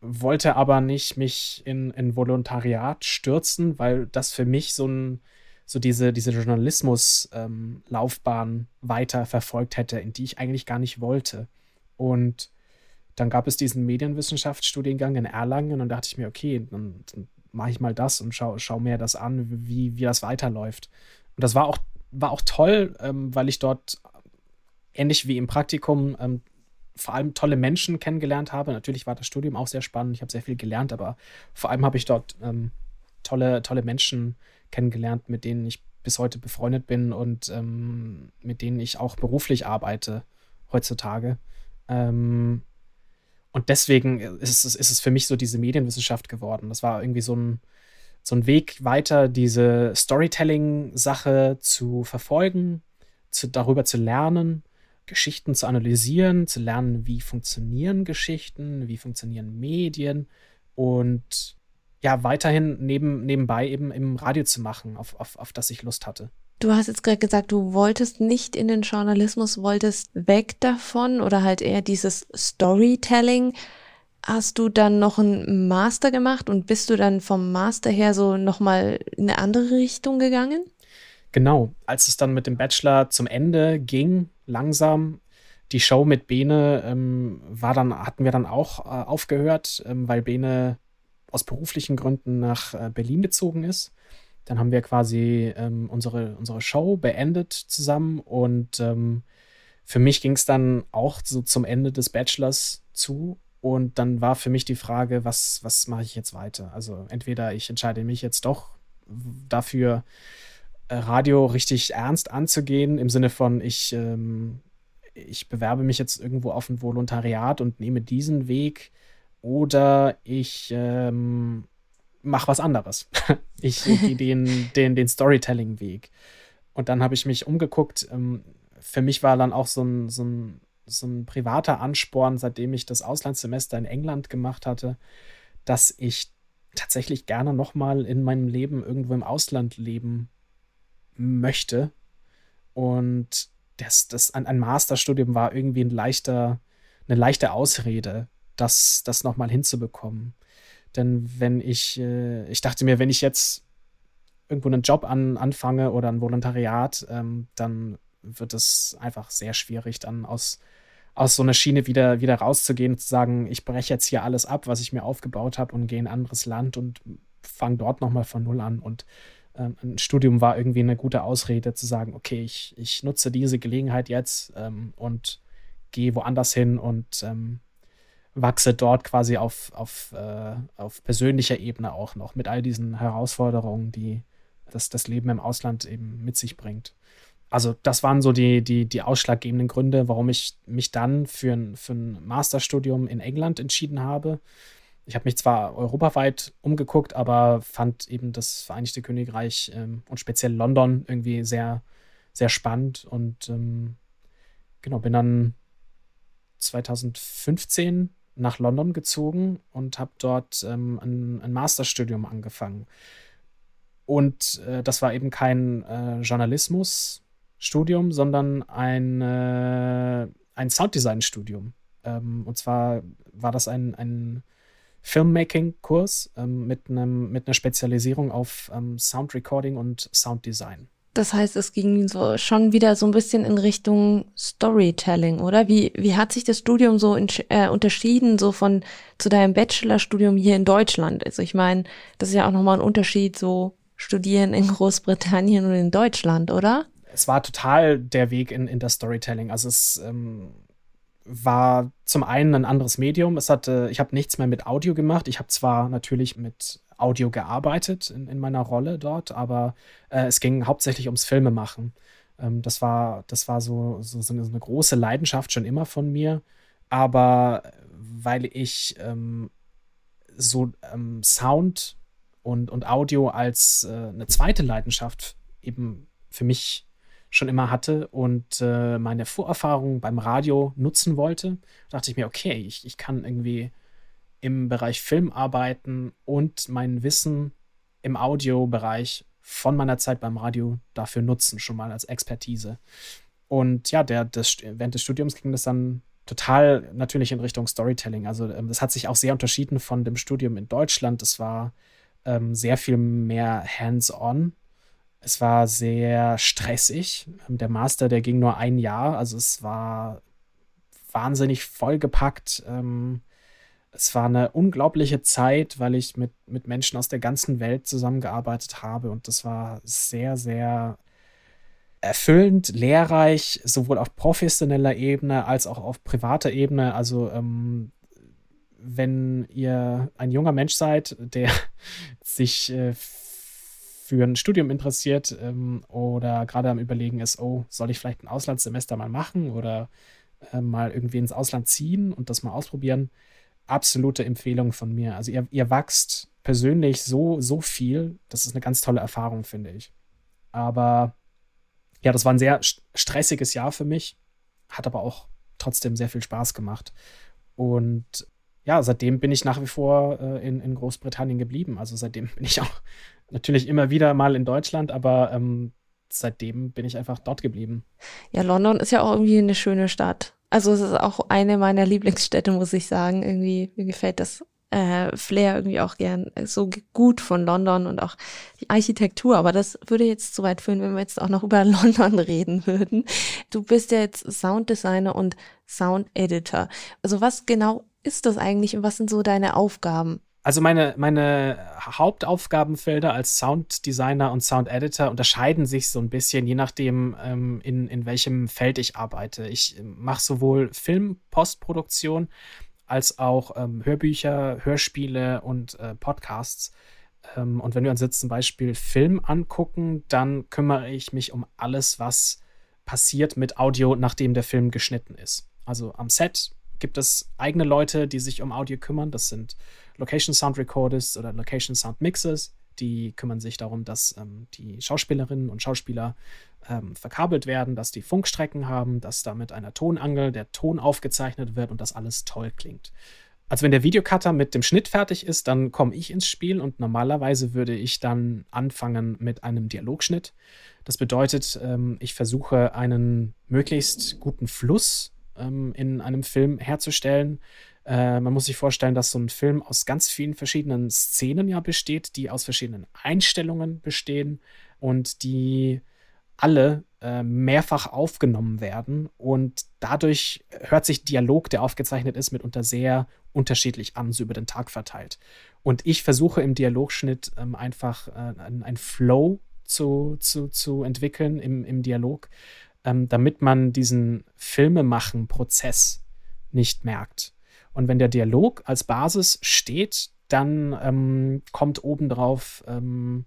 wollte aber nicht mich in, in Volontariat stürzen, weil das für mich so ein so diese, diese Journalismus-Laufbahn ähm, weiter verfolgt hätte, in die ich eigentlich gar nicht wollte. Und dann gab es diesen Medienwissenschaftsstudiengang in Erlangen und da dachte ich mir, okay, dann, dann mache ich mal das und schau, schau mir das an, wie, wie das weiterläuft. Und das war auch war auch toll, ähm, weil ich dort ähnlich wie im Praktikum ähm, vor allem tolle Menschen kennengelernt habe. Natürlich war das Studium auch sehr spannend, ich habe sehr viel gelernt, aber vor allem habe ich dort ähm, tolle, tolle Menschen kennengelernt, mit denen ich bis heute befreundet bin und ähm, mit denen ich auch beruflich arbeite heutzutage. Ähm, und deswegen ist es, ist es für mich so diese Medienwissenschaft geworden. Das war irgendwie so ein, so ein Weg weiter, diese Storytelling-Sache zu verfolgen, zu, darüber zu lernen, Geschichten zu analysieren, zu lernen, wie funktionieren Geschichten, wie funktionieren Medien und ja, weiterhin neben, nebenbei eben im Radio zu machen, auf, auf, auf das ich Lust hatte. Du hast jetzt gerade gesagt, du wolltest nicht in den Journalismus, wolltest weg davon oder halt eher dieses Storytelling. Hast du dann noch einen Master gemacht und bist du dann vom Master her so nochmal in eine andere Richtung gegangen? Genau, als es dann mit dem Bachelor zum Ende ging, langsam, die Show mit Bene ähm, war dann, hatten wir dann auch äh, aufgehört, ähm, weil Bene aus beruflichen Gründen nach äh, Berlin gezogen ist. Dann haben wir quasi ähm, unsere, unsere Show beendet zusammen und ähm, für mich ging es dann auch so zum Ende des Bachelors zu und dann war für mich die Frage, was, was mache ich jetzt weiter? Also entweder ich entscheide mich jetzt doch dafür, äh, Radio richtig ernst anzugehen, im Sinne von, ich, ähm, ich bewerbe mich jetzt irgendwo auf ein Volontariat und nehme diesen Weg, oder ich ähm, mache was anderes. ich gehe den, den, den Storytelling-Weg. Und dann habe ich mich umgeguckt. Ähm, für mich war dann auch so ein, so ein so ein privater Ansporn, seitdem ich das Auslandssemester in England gemacht hatte, dass ich tatsächlich gerne nochmal in meinem Leben irgendwo im Ausland leben möchte. Und das, das ein, ein Masterstudium war irgendwie ein leichter, eine leichte Ausrede, das, das nochmal hinzubekommen. Denn wenn ich, äh, ich dachte mir, wenn ich jetzt irgendwo einen Job an, anfange oder ein Volontariat, ähm, dann wird es einfach sehr schwierig, dann aus aus so einer Schiene wieder, wieder rauszugehen, zu sagen, ich breche jetzt hier alles ab, was ich mir aufgebaut habe und gehe in ein anderes Land und fange dort nochmal von Null an. Und ähm, ein Studium war irgendwie eine gute Ausrede zu sagen, okay, ich, ich nutze diese Gelegenheit jetzt ähm, und gehe woanders hin und ähm, wachse dort quasi auf, auf, äh, auf persönlicher Ebene auch noch mit all diesen Herausforderungen, die das, das Leben im Ausland eben mit sich bringt. Also das waren so die, die, die ausschlaggebenden Gründe, warum ich mich dann für ein, für ein Masterstudium in England entschieden habe. Ich habe mich zwar europaweit umgeguckt, aber fand eben das Vereinigte Königreich ähm, und speziell London irgendwie sehr, sehr spannend und ähm, genau, bin dann 2015 nach London gezogen und habe dort ähm, ein, ein, Masterstudium angefangen. Und äh, das war eben kein äh, Journalismusstudium, sondern ein, äh, ein Sounddesign-Studium. Ähm, und zwar war das ein, ein Filmmaking-Kurs ähm, mit, mit einer Spezialisierung auf ähm, Soundrecording und Sounddesign. Das heißt, es ging so schon wieder so ein bisschen in Richtung Storytelling, oder? Wie, wie hat sich das Studium so in, äh, unterschieden, so von zu deinem Bachelorstudium hier in Deutschland? Also ich meine, das ist ja auch nochmal ein Unterschied, so studieren in Großbritannien und in Deutschland, oder? Es war total der Weg in, in das Storytelling. Also es ähm, war zum einen ein anderes Medium. Es hatte, ich habe nichts mehr mit Audio gemacht. Ich habe zwar natürlich mit Audio gearbeitet in, in meiner Rolle dort, aber äh, es ging hauptsächlich ums Filmemachen. Ähm, das war, das war so, so, so, eine, große Leidenschaft schon immer von mir. Aber weil ich ähm, so ähm, Sound und, und Audio als äh, eine zweite Leidenschaft eben für mich schon immer hatte und äh, meine Vorerfahrung beim Radio nutzen wollte, dachte ich mir, okay, ich, ich kann irgendwie im Bereich Film arbeiten und mein Wissen im Audiobereich von meiner Zeit beim Radio dafür nutzen, schon mal als Expertise. Und ja, der, das, während des Studiums ging das dann total natürlich in Richtung Storytelling. Also ähm, das hat sich auch sehr unterschieden von dem Studium in Deutschland. Es war ähm, sehr viel mehr hands-on. Es war sehr stressig. Ähm, der Master, der ging nur ein Jahr. Also es war wahnsinnig vollgepackt. Ähm, es war eine unglaubliche Zeit, weil ich mit, mit Menschen aus der ganzen Welt zusammengearbeitet habe und das war sehr, sehr erfüllend, lehrreich, sowohl auf professioneller Ebene als auch auf privater Ebene. Also ähm, wenn ihr ein junger Mensch seid, der sich äh, für ein Studium interessiert ähm, oder gerade am Überlegen ist, oh, soll ich vielleicht ein Auslandssemester mal machen oder äh, mal irgendwie ins Ausland ziehen und das mal ausprobieren, absolute Empfehlung von mir. Also ihr, ihr wachst persönlich so, so viel. Das ist eine ganz tolle Erfahrung, finde ich. Aber ja, das war ein sehr stressiges Jahr für mich, hat aber auch trotzdem sehr viel Spaß gemacht. Und ja, seitdem bin ich nach wie vor äh, in, in Großbritannien geblieben. Also seitdem bin ich auch natürlich immer wieder mal in Deutschland, aber ähm, seitdem bin ich einfach dort geblieben. Ja, London ist ja auch irgendwie eine schöne Stadt. Also es ist auch eine meiner Lieblingsstädte, muss ich sagen. Irgendwie, mir gefällt das äh, Flair irgendwie auch gern so gut von London und auch die Architektur. Aber das würde jetzt zu weit führen, wenn wir jetzt auch noch über London reden würden. Du bist ja jetzt Sounddesigner und Sound Editor. Also was genau ist das eigentlich und was sind so deine Aufgaben? Also meine, meine Hauptaufgabenfelder als Sounddesigner und Soundeditor unterscheiden sich so ein bisschen, je nachdem, ähm, in, in welchem Feld ich arbeite. Ich ähm, mache sowohl Film-Postproduktion als auch ähm, Hörbücher, Hörspiele und äh, Podcasts. Ähm, und wenn wir uns jetzt zum Beispiel Film angucken, dann kümmere ich mich um alles, was passiert mit Audio, nachdem der Film geschnitten ist. Also am Set gibt es eigene Leute, die sich um Audio kümmern. Das sind Location Sound Recordists oder Location Sound Mixers. Die kümmern sich darum, dass ähm, die Schauspielerinnen und Schauspieler ähm, verkabelt werden, dass die Funkstrecken haben, dass da mit einer Tonangel der Ton aufgezeichnet wird und dass alles toll klingt. Also wenn der Videocutter mit dem Schnitt fertig ist, dann komme ich ins Spiel und normalerweise würde ich dann anfangen mit einem Dialogschnitt. Das bedeutet, ähm, ich versuche einen möglichst guten Fluss ähm, in einem Film herzustellen, äh, man muss sich vorstellen, dass so ein Film aus ganz vielen verschiedenen Szenen ja besteht, die aus verschiedenen Einstellungen bestehen und die alle äh, mehrfach aufgenommen werden. Und dadurch hört sich Dialog, der aufgezeichnet ist, mitunter sehr unterschiedlich an, so über den Tag verteilt. Und ich versuche im Dialogschnitt ähm, einfach äh, einen Flow zu, zu, zu entwickeln im, im Dialog, ähm, damit man diesen Filmemachen-Prozess nicht merkt. Und wenn der Dialog als Basis steht, dann ähm, kommt obendrauf ähm,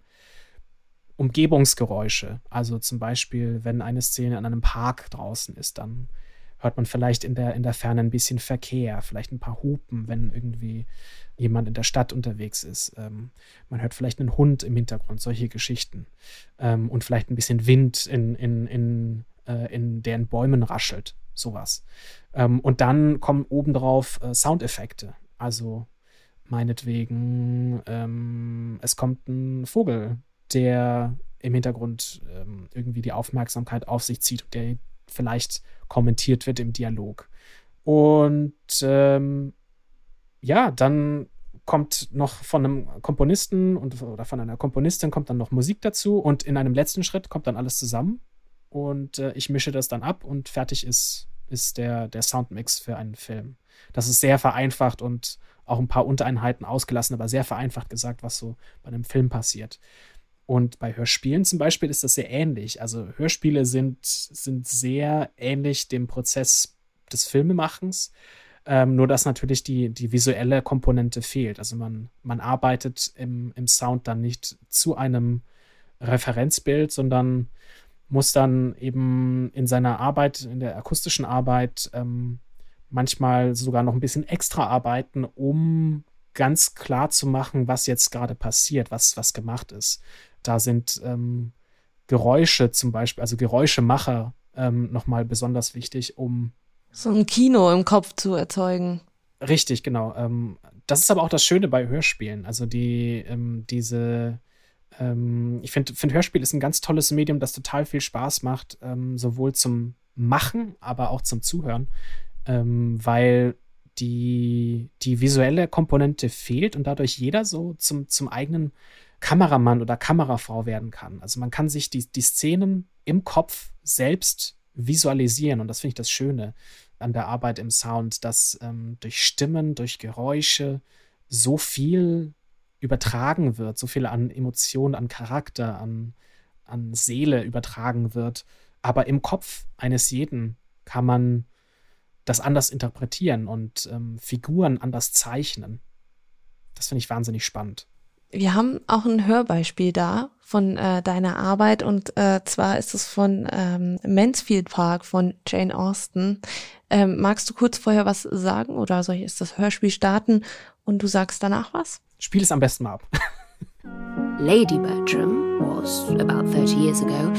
Umgebungsgeräusche. Also zum Beispiel, wenn eine Szene an einem Park draußen ist, dann hört man vielleicht in der, in der Ferne ein bisschen Verkehr, vielleicht ein paar Hupen, wenn irgendwie jemand in der Stadt unterwegs ist. Ähm, man hört vielleicht einen Hund im Hintergrund, solche Geschichten. Ähm, und vielleicht ein bisschen Wind, in, in, in, äh, in der in Bäumen raschelt, sowas. Ähm, und dann kommen obendrauf äh, Soundeffekte. Also meinetwegen, ähm, es kommt ein Vogel, der im Hintergrund ähm, irgendwie die Aufmerksamkeit auf sich zieht und der vielleicht kommentiert wird im Dialog. Und ähm, ja, dann kommt noch von einem Komponisten und, oder von einer Komponistin kommt dann noch Musik dazu und in einem letzten Schritt kommt dann alles zusammen und äh, ich mische das dann ab und fertig ist, ist der, der Soundmix für einen Film. Das ist sehr vereinfacht und auch ein paar Untereinheiten ausgelassen, aber sehr vereinfacht gesagt, was so bei einem Film passiert. Und bei Hörspielen zum Beispiel ist das sehr ähnlich. Also Hörspiele sind, sind sehr ähnlich dem Prozess des Filmemachens, ähm, nur dass natürlich die, die visuelle Komponente fehlt. Also man, man arbeitet im, im Sound dann nicht zu einem Referenzbild, sondern muss dann eben in seiner Arbeit, in der akustischen Arbeit, ähm, manchmal sogar noch ein bisschen extra arbeiten, um ganz klar zu machen, was jetzt gerade passiert, was, was gemacht ist. Da sind ähm, Geräusche zum Beispiel, also Geräuschemacher ähm, nochmal besonders wichtig, um so ein Kino im Kopf zu erzeugen. Richtig, genau. Ähm, das ist aber auch das Schöne bei Hörspielen. Also die, ähm, diese, ähm, ich finde, find Hörspiel ist ein ganz tolles Medium, das total viel Spaß macht, ähm, sowohl zum Machen, aber auch zum Zuhören, ähm, weil die, die visuelle Komponente fehlt und dadurch jeder so zum, zum eigenen Kameramann oder Kamerafrau werden kann. Also man kann sich die, die Szenen im Kopf selbst visualisieren und das finde ich das Schöne an der Arbeit im Sound, dass ähm, durch Stimmen, durch Geräusche so viel übertragen wird, so viel an Emotionen, an Charakter, an, an Seele übertragen wird. Aber im Kopf eines jeden kann man das anders interpretieren und ähm, Figuren anders zeichnen. Das finde ich wahnsinnig spannend. Wir haben auch ein Hörbeispiel da von äh, deiner Arbeit und äh, zwar ist es von ähm, Mansfield Park von Jane Austen. Ähm, magst du kurz vorher was sagen oder soll ich jetzt das Hörspiel starten und du sagst danach was? Spiel es am besten mal ab. Lady Bertram was, about 30 years ago,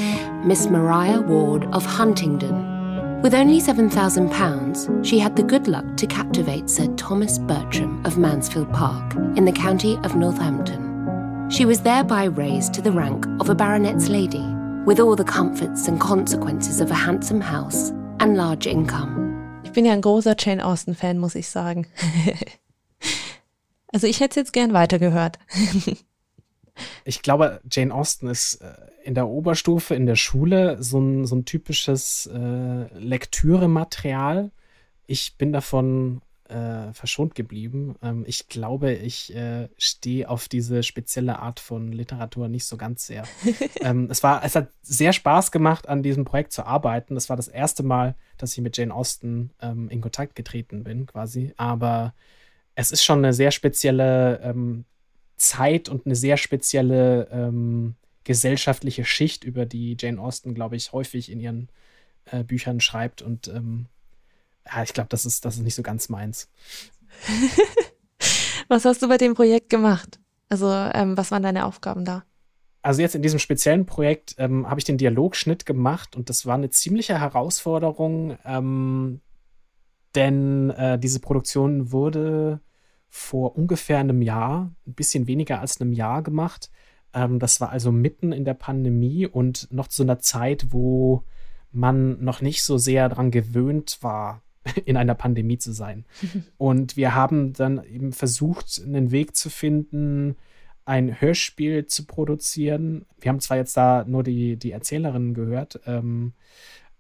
Miss Maria Ward of Huntingdon. With only £7,000, she had the good luck to captivate Sir Thomas Bertram of Mansfield Park in the county of Northampton. She was thereby raised to the rank of a baronet's lady, with all the comforts and consequences of a handsome house and large income. Ich bin ja ein großer Jane Austen-Fan, muss ich sagen. also ich hätte es jetzt gern weitergehört. ich glaube, Jane Austen ist äh, in der Oberstufe, in der Schule, so ein, so ein typisches äh, Lektürematerial. Ich bin davon äh, verschont geblieben. Ähm, ich glaube, ich äh, stehe auf diese spezielle Art von Literatur nicht so ganz sehr. ähm, es, war, es hat sehr Spaß gemacht, an diesem Projekt zu arbeiten. Das war das erste Mal, dass ich mit Jane Austen ähm, in Kontakt getreten bin, quasi. Aber es ist schon eine sehr spezielle ähm, Zeit und eine sehr spezielle ähm, gesellschaftliche Schicht, über die Jane Austen, glaube ich, häufig in ihren äh, Büchern schreibt. Und ähm, ja, ich glaube, das ist, das ist nicht so ganz meins. was hast du bei dem Projekt gemacht? Also, ähm, was waren deine Aufgaben da? Also jetzt in diesem speziellen Projekt ähm, habe ich den Dialogschnitt gemacht und das war eine ziemliche Herausforderung, ähm, denn äh, diese Produktion wurde vor ungefähr einem Jahr, ein bisschen weniger als einem Jahr gemacht. Ähm, das war also mitten in der Pandemie und noch zu einer Zeit, wo man noch nicht so sehr daran gewöhnt war, in einer Pandemie zu sein. Und wir haben dann eben versucht, einen Weg zu finden, ein Hörspiel zu produzieren. Wir haben zwar jetzt da nur die, die Erzählerin gehört, ähm,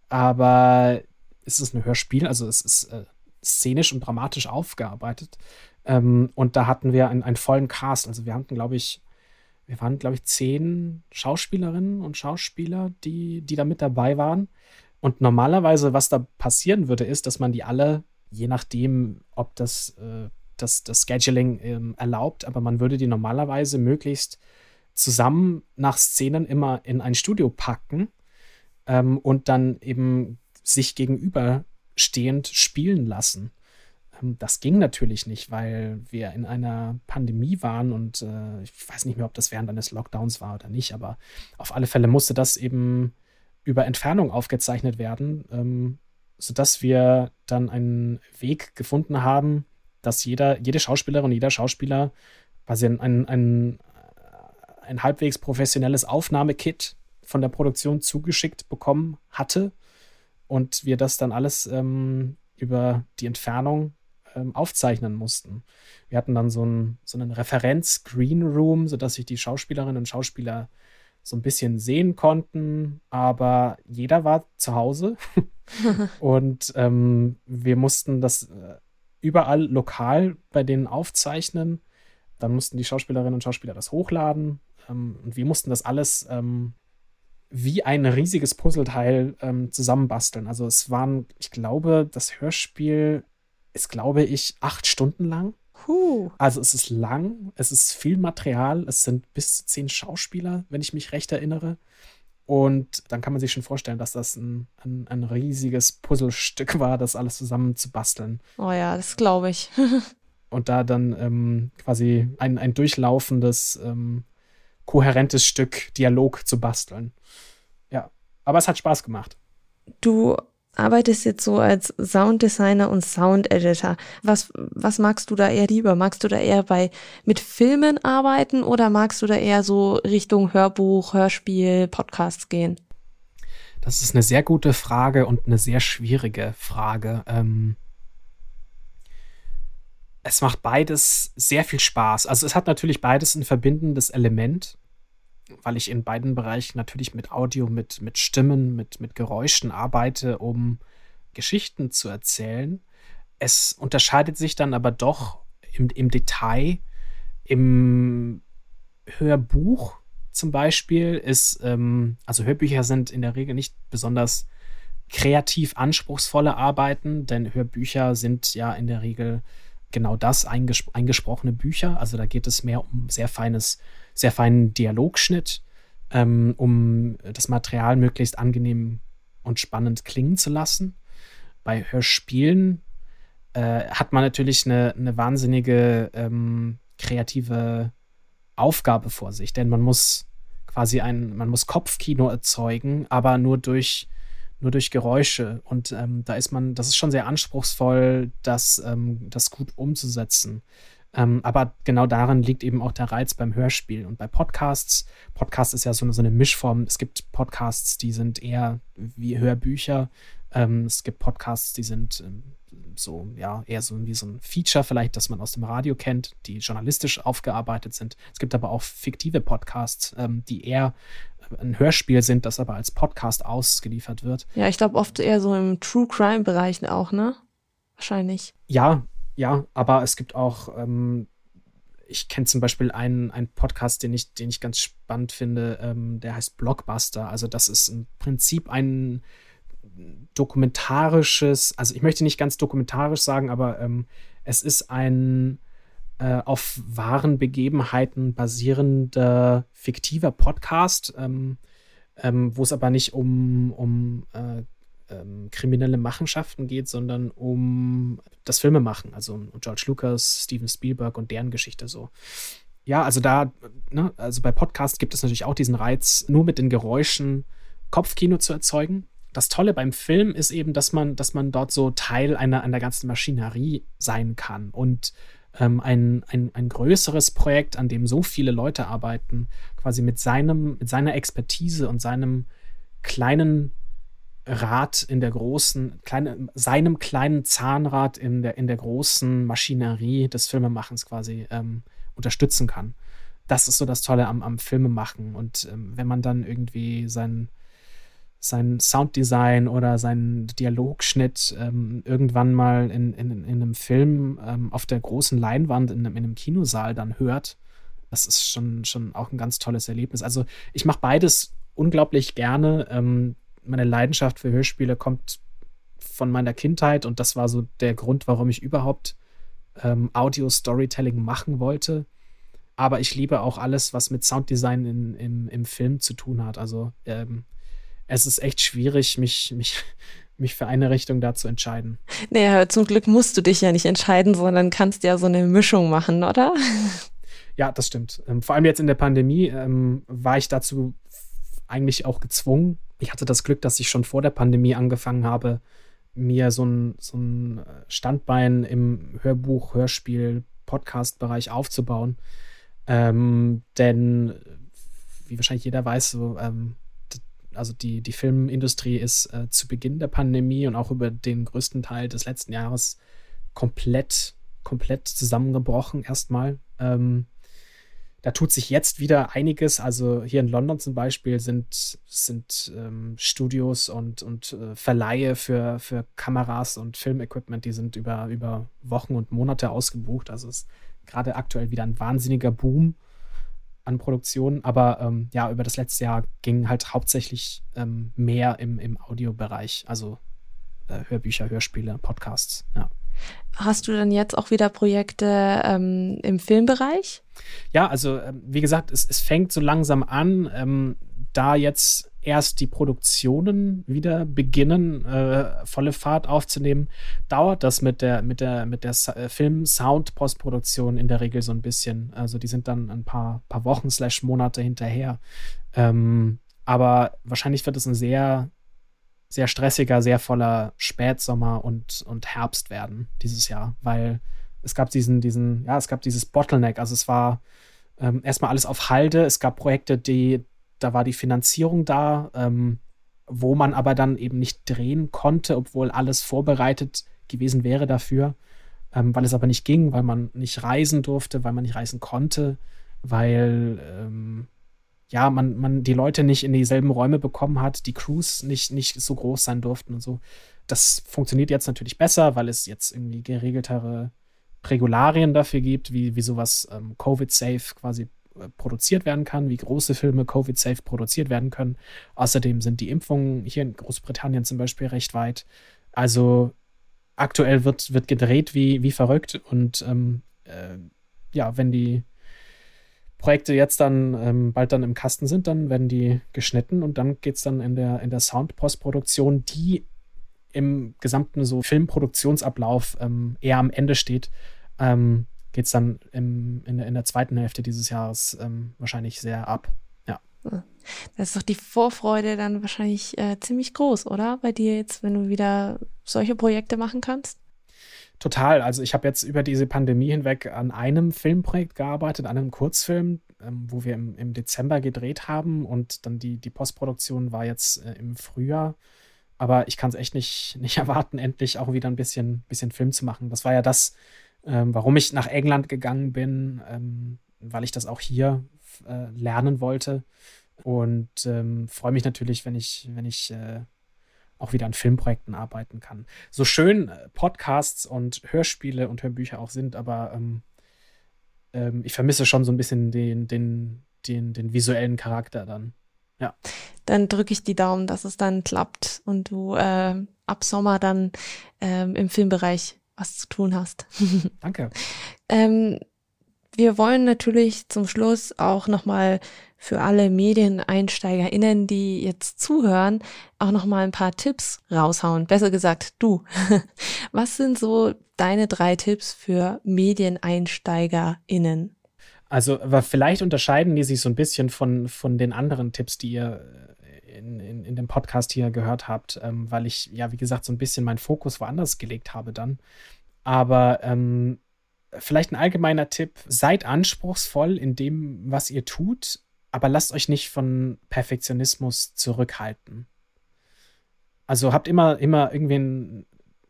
aber es ist ein Hörspiel, also es ist äh, szenisch und dramatisch aufgearbeitet. Ähm, und da hatten wir einen, einen vollen Cast. Also wir hatten, glaube ich, wir waren, glaube ich, zehn Schauspielerinnen und Schauspieler, die, die da mit dabei waren. Und normalerweise, was da passieren würde, ist, dass man die alle, je nachdem, ob das äh, das, das Scheduling ähm, erlaubt, aber man würde die normalerweise möglichst zusammen nach Szenen immer in ein Studio packen ähm, und dann eben sich gegenüberstehend spielen lassen. Ähm, das ging natürlich nicht, weil wir in einer Pandemie waren und äh, ich weiß nicht mehr, ob das während eines Lockdowns war oder nicht, aber auf alle Fälle musste das eben über Entfernung aufgezeichnet werden, ähm, sodass wir dann einen Weg gefunden haben, dass jeder, jede Schauspielerin und jeder Schauspieler quasi ein, ein, ein, ein halbwegs professionelles Aufnahmekit von der Produktion zugeschickt bekommen hatte und wir das dann alles ähm, über die Entfernung ähm, aufzeichnen mussten. Wir hatten dann so, ein, so einen Referenz-Green Room, sodass sich die Schauspielerinnen und Schauspieler so ein bisschen sehen konnten, aber jeder war zu Hause und ähm, wir mussten das äh, überall lokal bei denen aufzeichnen. Dann mussten die Schauspielerinnen und Schauspieler das hochladen. Ähm, und wir mussten das alles ähm, wie ein riesiges Puzzleteil ähm, zusammenbasteln. Also es waren, ich glaube, das Hörspiel ist, glaube ich, acht Stunden lang. Huh. Also es ist lang, es ist viel Material, es sind bis zu zehn Schauspieler, wenn ich mich recht erinnere. Und dann kann man sich schon vorstellen, dass das ein, ein, ein riesiges Puzzlestück war, das alles zusammen zu basteln. Oh ja, das glaube ich. und da dann ähm, quasi ein, ein durchlaufendes, ähm, kohärentes Stück Dialog zu basteln. Ja, aber es hat Spaß gemacht. Du arbeitest jetzt so als Sounddesigner und Soundeditor. Was, was magst du da eher lieber? Magst du da eher bei mit Filmen arbeiten oder magst du da eher so Richtung Hörbuch, Hörspiel, Podcasts gehen? Das ist eine sehr gute Frage und eine sehr schwierige Frage. Ähm es macht beides sehr viel Spaß. Also es hat natürlich beides ein verbindendes Element weil ich in beiden Bereichen natürlich mit Audio, mit, mit Stimmen, mit, mit Geräuschen arbeite, um Geschichten zu erzählen. Es unterscheidet sich dann aber doch im, im Detail. Im Hörbuch zum Beispiel ist, ähm, also Hörbücher sind in der Regel nicht besonders kreativ anspruchsvolle Arbeiten, denn Hörbücher sind ja in der Regel genau das, einges eingesprochene Bücher. Also da geht es mehr um sehr feines sehr feinen Dialogschnitt, ähm, um das Material möglichst angenehm und spannend klingen zu lassen. Bei Hörspielen äh, hat man natürlich eine, eine wahnsinnige ähm, kreative Aufgabe vor sich, denn man muss quasi ein, man muss Kopfkino erzeugen, aber nur durch nur durch Geräusche. Und ähm, da ist man, das ist schon sehr anspruchsvoll, das, ähm, das gut umzusetzen. Ähm, aber genau darin liegt eben auch der Reiz beim Hörspiel und bei Podcasts. Podcast ist ja so eine, so eine Mischform. Es gibt Podcasts, die sind eher wie Hörbücher. Ähm, es gibt Podcasts, die sind ähm, so, ja, eher so wie so ein Feature vielleicht, das man aus dem Radio kennt, die journalistisch aufgearbeitet sind. Es gibt aber auch fiktive Podcasts, ähm, die eher ein Hörspiel sind, das aber als Podcast ausgeliefert wird. Ja, ich glaube oft eher so im True Crime Bereich auch, ne? Wahrscheinlich. Ja, ja, aber es gibt auch, ähm, ich kenne zum Beispiel einen, einen Podcast, den ich, den ich ganz spannend finde, ähm, der heißt Blockbuster. Also das ist im Prinzip ein dokumentarisches, also ich möchte nicht ganz dokumentarisch sagen, aber ähm, es ist ein äh, auf wahren Begebenheiten basierender fiktiver Podcast, ähm, ähm, wo es aber nicht um, um äh, ähm, kriminelle Machenschaften geht, sondern um das Filmemachen. Also um George Lucas, Steven Spielberg und deren Geschichte so. Ja, also da, ne, also bei Podcasts gibt es natürlich auch diesen Reiz, nur mit den Geräuschen Kopfkino zu erzeugen. Das Tolle beim Film ist eben, dass man, dass man dort so Teil einer, einer ganzen Maschinerie sein kann und ähm, ein, ein, ein größeres Projekt, an dem so viele Leute arbeiten, quasi mit seinem, mit seiner Expertise und seinem kleinen Rad in der großen, kleine, seinem kleinen Zahnrad in der, in der großen Maschinerie des Filmemachens quasi ähm, unterstützen kann. das ist so das Tolle am, am Filme machen. Und ähm, wenn man dann irgendwie sein, sein Sounddesign oder seinen Dialogschnitt ähm, irgendwann mal in, in, in einem Film ähm, auf der großen Leinwand in einem, in einem Kinosaal dann hört, das ist schon, schon auch ein ganz tolles Erlebnis. Also ich mache beides unglaublich gerne. Ähm, meine Leidenschaft für Hörspiele kommt von meiner Kindheit und das war so der Grund, warum ich überhaupt ähm, Audio-Storytelling machen wollte. Aber ich liebe auch alles, was mit Sounddesign in, im, im Film zu tun hat. Also ähm, es ist echt schwierig, mich, mich, mich für eine Richtung da zu entscheiden. Naja, zum Glück musst du dich ja nicht entscheiden, sondern kannst ja so eine Mischung machen, oder? Ja, das stimmt. Ähm, vor allem jetzt in der Pandemie ähm, war ich dazu eigentlich auch gezwungen. Ich hatte das Glück, dass ich schon vor der Pandemie angefangen habe, mir so ein, so ein Standbein im Hörbuch, Hörspiel, Podcast-Bereich aufzubauen. Ähm, denn, wie wahrscheinlich jeder weiß, so, ähm, also die, die Filmindustrie ist äh, zu Beginn der Pandemie und auch über den größten Teil des letzten Jahres komplett, komplett zusammengebrochen erstmal. Ähm, da tut sich jetzt wieder einiges. Also hier in London zum Beispiel sind, sind ähm, Studios und, und äh, Verleihe für, für Kameras und Filmequipment, die sind über, über Wochen und Monate ausgebucht. Also es ist gerade aktuell wieder ein wahnsinniger Boom an Produktionen. Aber ähm, ja, über das letzte Jahr ging halt hauptsächlich ähm, mehr im, im Audiobereich. Also äh, Hörbücher, Hörspiele, Podcasts, ja. Hast du denn jetzt auch wieder Projekte ähm, im Filmbereich? Ja, also ähm, wie gesagt, es, es fängt so langsam an, ähm, da jetzt erst die Produktionen wieder beginnen, äh, volle Fahrt aufzunehmen, dauert das mit der, mit der, mit der äh, Film-Sound-Postproduktion in der Regel so ein bisschen. Also die sind dann ein paar, paar Wochen slash Monate hinterher. Ähm, aber wahrscheinlich wird es ein sehr sehr stressiger, sehr voller Spätsommer und, und Herbst werden dieses Jahr, weil es gab diesen, diesen, ja, es gab dieses Bottleneck. Also es war ähm, erstmal alles auf Halde. Es gab Projekte, die, da war die Finanzierung da, ähm, wo man aber dann eben nicht drehen konnte, obwohl alles vorbereitet gewesen wäre dafür, ähm, weil es aber nicht ging, weil man nicht reisen durfte, weil man nicht reisen konnte, weil ähm, ja, man, man die Leute nicht in dieselben Räume bekommen hat, die Crews nicht, nicht so groß sein durften und so. Das funktioniert jetzt natürlich besser, weil es jetzt irgendwie geregeltere Regularien dafür gibt, wie, wie sowas ähm, Covid-safe quasi äh, produziert werden kann, wie große Filme Covid-safe produziert werden können. Außerdem sind die Impfungen hier in Großbritannien zum Beispiel recht weit. Also aktuell wird, wird gedreht wie, wie verrückt und ähm, äh, ja, wenn die Projekte jetzt dann ähm, bald dann im Kasten sind, dann werden die geschnitten und dann geht es dann in der, in der Sound-Postproduktion, die im gesamten so Filmproduktionsablauf ähm, eher am Ende steht, ähm, geht es dann im, in, der, in der zweiten Hälfte dieses Jahres ähm, wahrscheinlich sehr ab. Ja. Da ist doch die Vorfreude dann wahrscheinlich äh, ziemlich groß, oder? Bei dir jetzt, wenn du wieder solche Projekte machen kannst? Total. Also ich habe jetzt über diese Pandemie hinweg an einem Filmprojekt gearbeitet, an einem Kurzfilm, ähm, wo wir im, im, Dezember gedreht haben und dann die, die Postproduktion war jetzt äh, im Frühjahr. Aber ich kann es echt nicht, nicht erwarten, endlich auch wieder ein bisschen, bisschen Film zu machen. Das war ja das, ähm, warum ich nach England gegangen bin, ähm, weil ich das auch hier äh, lernen wollte. Und ähm, freue mich natürlich, wenn ich, wenn ich äh, auch wieder an Filmprojekten arbeiten kann. So schön äh, Podcasts und Hörspiele und Hörbücher auch sind, aber ähm, ähm, ich vermisse schon so ein bisschen den, den, den, den visuellen Charakter dann. Ja. Dann drücke ich die Daumen, dass es dann klappt und du äh, ab Sommer dann ähm, im Filmbereich was zu tun hast. Danke. ähm, wir wollen natürlich zum Schluss auch nochmal für alle MedieneinsteigerInnen, die jetzt zuhören, auch nochmal ein paar Tipps raushauen. Besser gesagt, du. Was sind so deine drei Tipps für MedieneinsteigerInnen? Also, aber vielleicht unterscheiden die sich so ein bisschen von, von den anderen Tipps, die ihr äh, in, in, in dem Podcast hier gehört habt, ähm, weil ich ja, wie gesagt, so ein bisschen meinen Fokus woanders gelegt habe dann. Aber ähm, vielleicht ein allgemeiner Tipp, seid anspruchsvoll in dem, was ihr tut aber lasst euch nicht von Perfektionismus zurückhalten. Also habt immer, immer irgendwie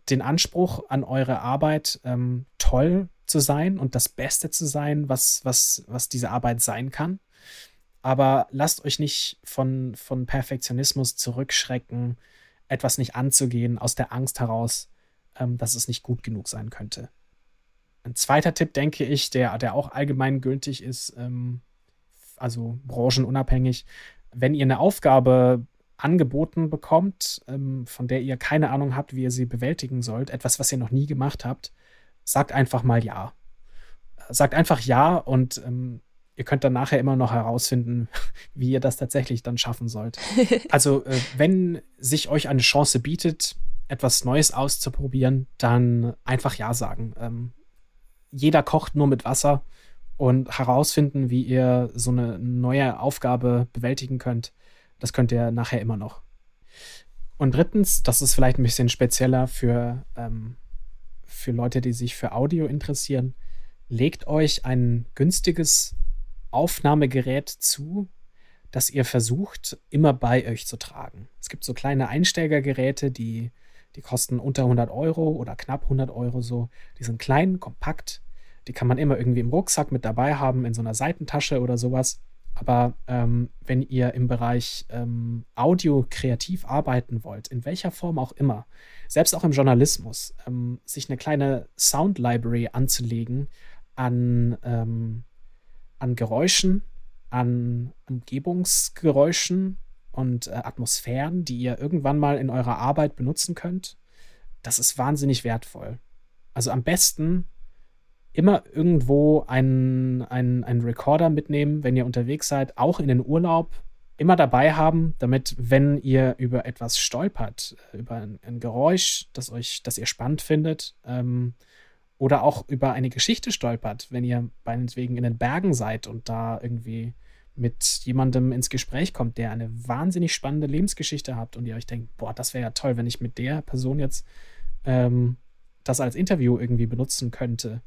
den Anspruch an eure Arbeit ähm, toll zu sein und das Beste zu sein, was, was, was diese Arbeit sein kann. Aber lasst euch nicht von, von Perfektionismus zurückschrecken, etwas nicht anzugehen, aus der Angst heraus, ähm, dass es nicht gut genug sein könnte. Ein zweiter Tipp, denke ich, der, der auch allgemein gültig ist, ähm, also branchenunabhängig, wenn ihr eine Aufgabe angeboten bekommt, ähm, von der ihr keine Ahnung habt, wie ihr sie bewältigen sollt, etwas, was ihr noch nie gemacht habt, sagt einfach mal ja. Sagt einfach ja und ähm, ihr könnt dann nachher immer noch herausfinden, wie ihr das tatsächlich dann schaffen sollt. Also, äh, wenn sich euch eine Chance bietet, etwas Neues auszuprobieren, dann einfach Ja sagen. Ähm, jeder kocht nur mit Wasser und herausfinden, wie ihr so eine neue Aufgabe bewältigen könnt, das könnt ihr nachher immer noch. Und drittens, das ist vielleicht ein bisschen spezieller für, ähm, für Leute, die sich für Audio interessieren, legt euch ein günstiges Aufnahmegerät zu, das ihr versucht, immer bei euch zu tragen. Es gibt so kleine Einsteigergeräte, die, die kosten unter 100 Euro oder knapp 100 Euro so. Die sind klein, kompakt. Die kann man immer irgendwie im Rucksack mit dabei haben, in so einer Seitentasche oder sowas. Aber ähm, wenn ihr im Bereich ähm, Audio kreativ arbeiten wollt, in welcher Form auch immer, selbst auch im Journalismus, ähm, sich eine kleine Sound Library anzulegen an ähm, an Geräuschen, an Umgebungsgeräuschen und äh, Atmosphären, die ihr irgendwann mal in eurer Arbeit benutzen könnt, das ist wahnsinnig wertvoll. Also am besten immer irgendwo einen, einen, einen Recorder mitnehmen, wenn ihr unterwegs seid, auch in den Urlaub, immer dabei haben, damit, wenn ihr über etwas stolpert, äh, über ein, ein Geräusch, das euch, das ihr spannend findet, ähm, oder auch über eine Geschichte stolpert, wenn ihr meinetwegen in den Bergen seid und da irgendwie mit jemandem ins Gespräch kommt, der eine wahnsinnig spannende Lebensgeschichte hat und ihr euch denkt, boah, das wäre ja toll, wenn ich mit der Person jetzt ähm, das als Interview irgendwie benutzen könnte.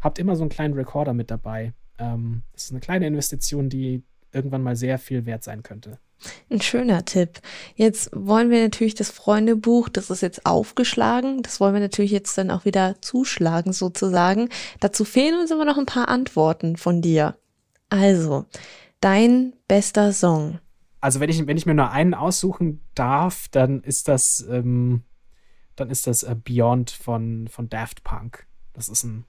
Habt immer so einen kleinen Recorder mit dabei. Ähm, das ist eine kleine Investition, die irgendwann mal sehr viel wert sein könnte. Ein schöner Tipp. Jetzt wollen wir natürlich das Freundebuch, das ist jetzt aufgeschlagen, das wollen wir natürlich jetzt dann auch wieder zuschlagen sozusagen. Dazu fehlen uns aber noch ein paar Antworten von dir. Also, dein bester Song. Also wenn ich, wenn ich mir nur einen aussuchen darf, dann ist das, ähm, dann ist das äh, Beyond von, von Daft Punk. Das ist ein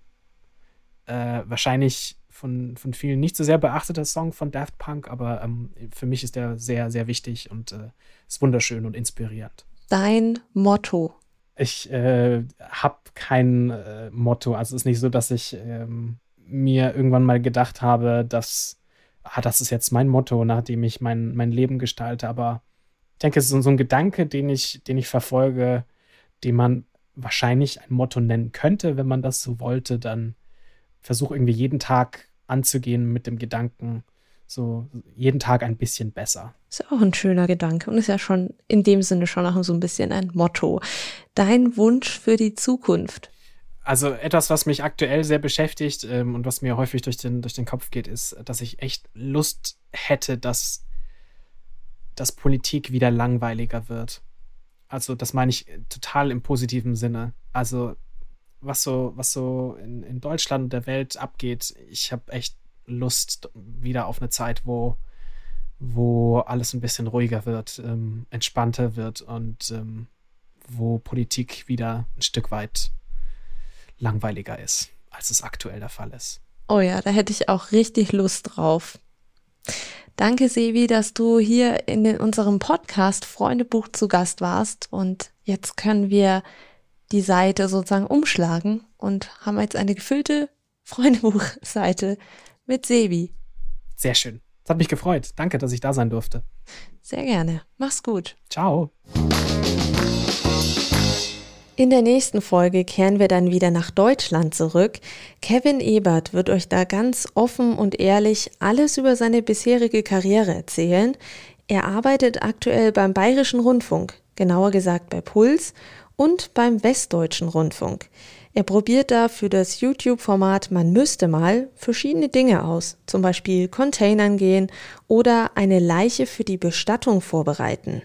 äh, wahrscheinlich von, von vielen nicht so sehr beachteter Song von Daft Punk, aber ähm, für mich ist der sehr, sehr wichtig und äh, ist wunderschön und inspirierend. Dein Motto? Ich äh, habe kein äh, Motto. Also es ist nicht so, dass ich ähm, mir irgendwann mal gedacht habe, dass ah, das ist jetzt mein Motto, nachdem ich mein, mein Leben gestalte. Aber ich denke, es ist so ein Gedanke, den ich, den ich verfolge, den man wahrscheinlich ein Motto nennen könnte, wenn man das so wollte. Dann versuche irgendwie jeden Tag anzugehen mit dem Gedanken, so jeden Tag ein bisschen besser. Ist ja auch ein schöner Gedanke und ist ja schon in dem Sinne schon auch so ein bisschen ein Motto. Dein Wunsch für die Zukunft? Also etwas, was mich aktuell sehr beschäftigt ähm, und was mir häufig durch den, durch den Kopf geht, ist, dass ich echt Lust hätte, dass, dass Politik wieder langweiliger wird. Also das meine ich total im positiven Sinne. Also was so, was so in, in Deutschland und der Welt abgeht, ich habe echt Lust wieder auf eine Zeit, wo, wo alles ein bisschen ruhiger wird, ähm, entspannter wird und ähm, wo Politik wieder ein Stück weit langweiliger ist, als es aktuell der Fall ist. Oh ja, da hätte ich auch richtig Lust drauf. Danke, Sevi, dass du hier in unserem Podcast Freundebuch zu Gast warst. Und jetzt können wir die Seite sozusagen umschlagen und haben jetzt eine gefüllte Freundebuchseite mit Sebi. Sehr schön. Es hat mich gefreut. Danke, dass ich da sein durfte. Sehr gerne. Mach's gut. Ciao. In der nächsten Folge kehren wir dann wieder nach Deutschland zurück. Kevin Ebert wird euch da ganz offen und ehrlich alles über seine bisherige Karriere erzählen. Er arbeitet aktuell beim Bayerischen Rundfunk, genauer gesagt bei Puls und beim Westdeutschen Rundfunk. Er probiert da für das YouTube-Format Man müsste mal verschiedene Dinge aus, zum Beispiel Containern gehen oder eine Leiche für die Bestattung vorbereiten.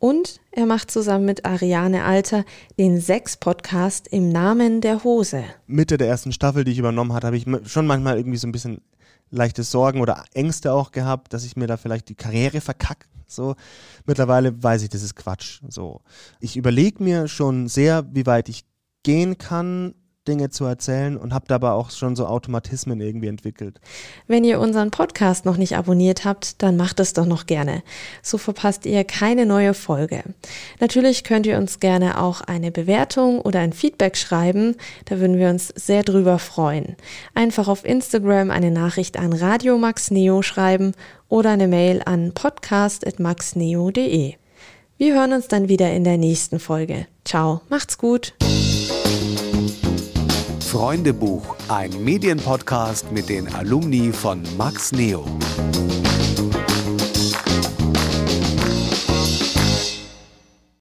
Und er macht zusammen mit Ariane Alter den Sex-Podcast im Namen der Hose. Mitte der ersten Staffel, die ich übernommen hatte, habe ich schon manchmal irgendwie so ein bisschen leichte Sorgen oder Ängste auch gehabt, dass ich mir da vielleicht die Karriere verkacke. So, mittlerweile weiß ich, das ist Quatsch. So, ich überlege mir schon sehr, wie weit ich gehen kann, Dinge zu erzählen und habe dabei auch schon so Automatismen irgendwie entwickelt. Wenn ihr unseren Podcast noch nicht abonniert habt, dann macht es doch noch gerne. So verpasst ihr keine neue Folge. Natürlich könnt ihr uns gerne auch eine Bewertung oder ein Feedback schreiben. Da würden wir uns sehr drüber freuen. Einfach auf Instagram eine Nachricht an Radio Max Neo schreiben oder eine Mail an podcast@maxneo.de. Wir hören uns dann wieder in der nächsten Folge. Ciao, macht's gut. Freundebuch, ein Medienpodcast mit den Alumni von Max Neo.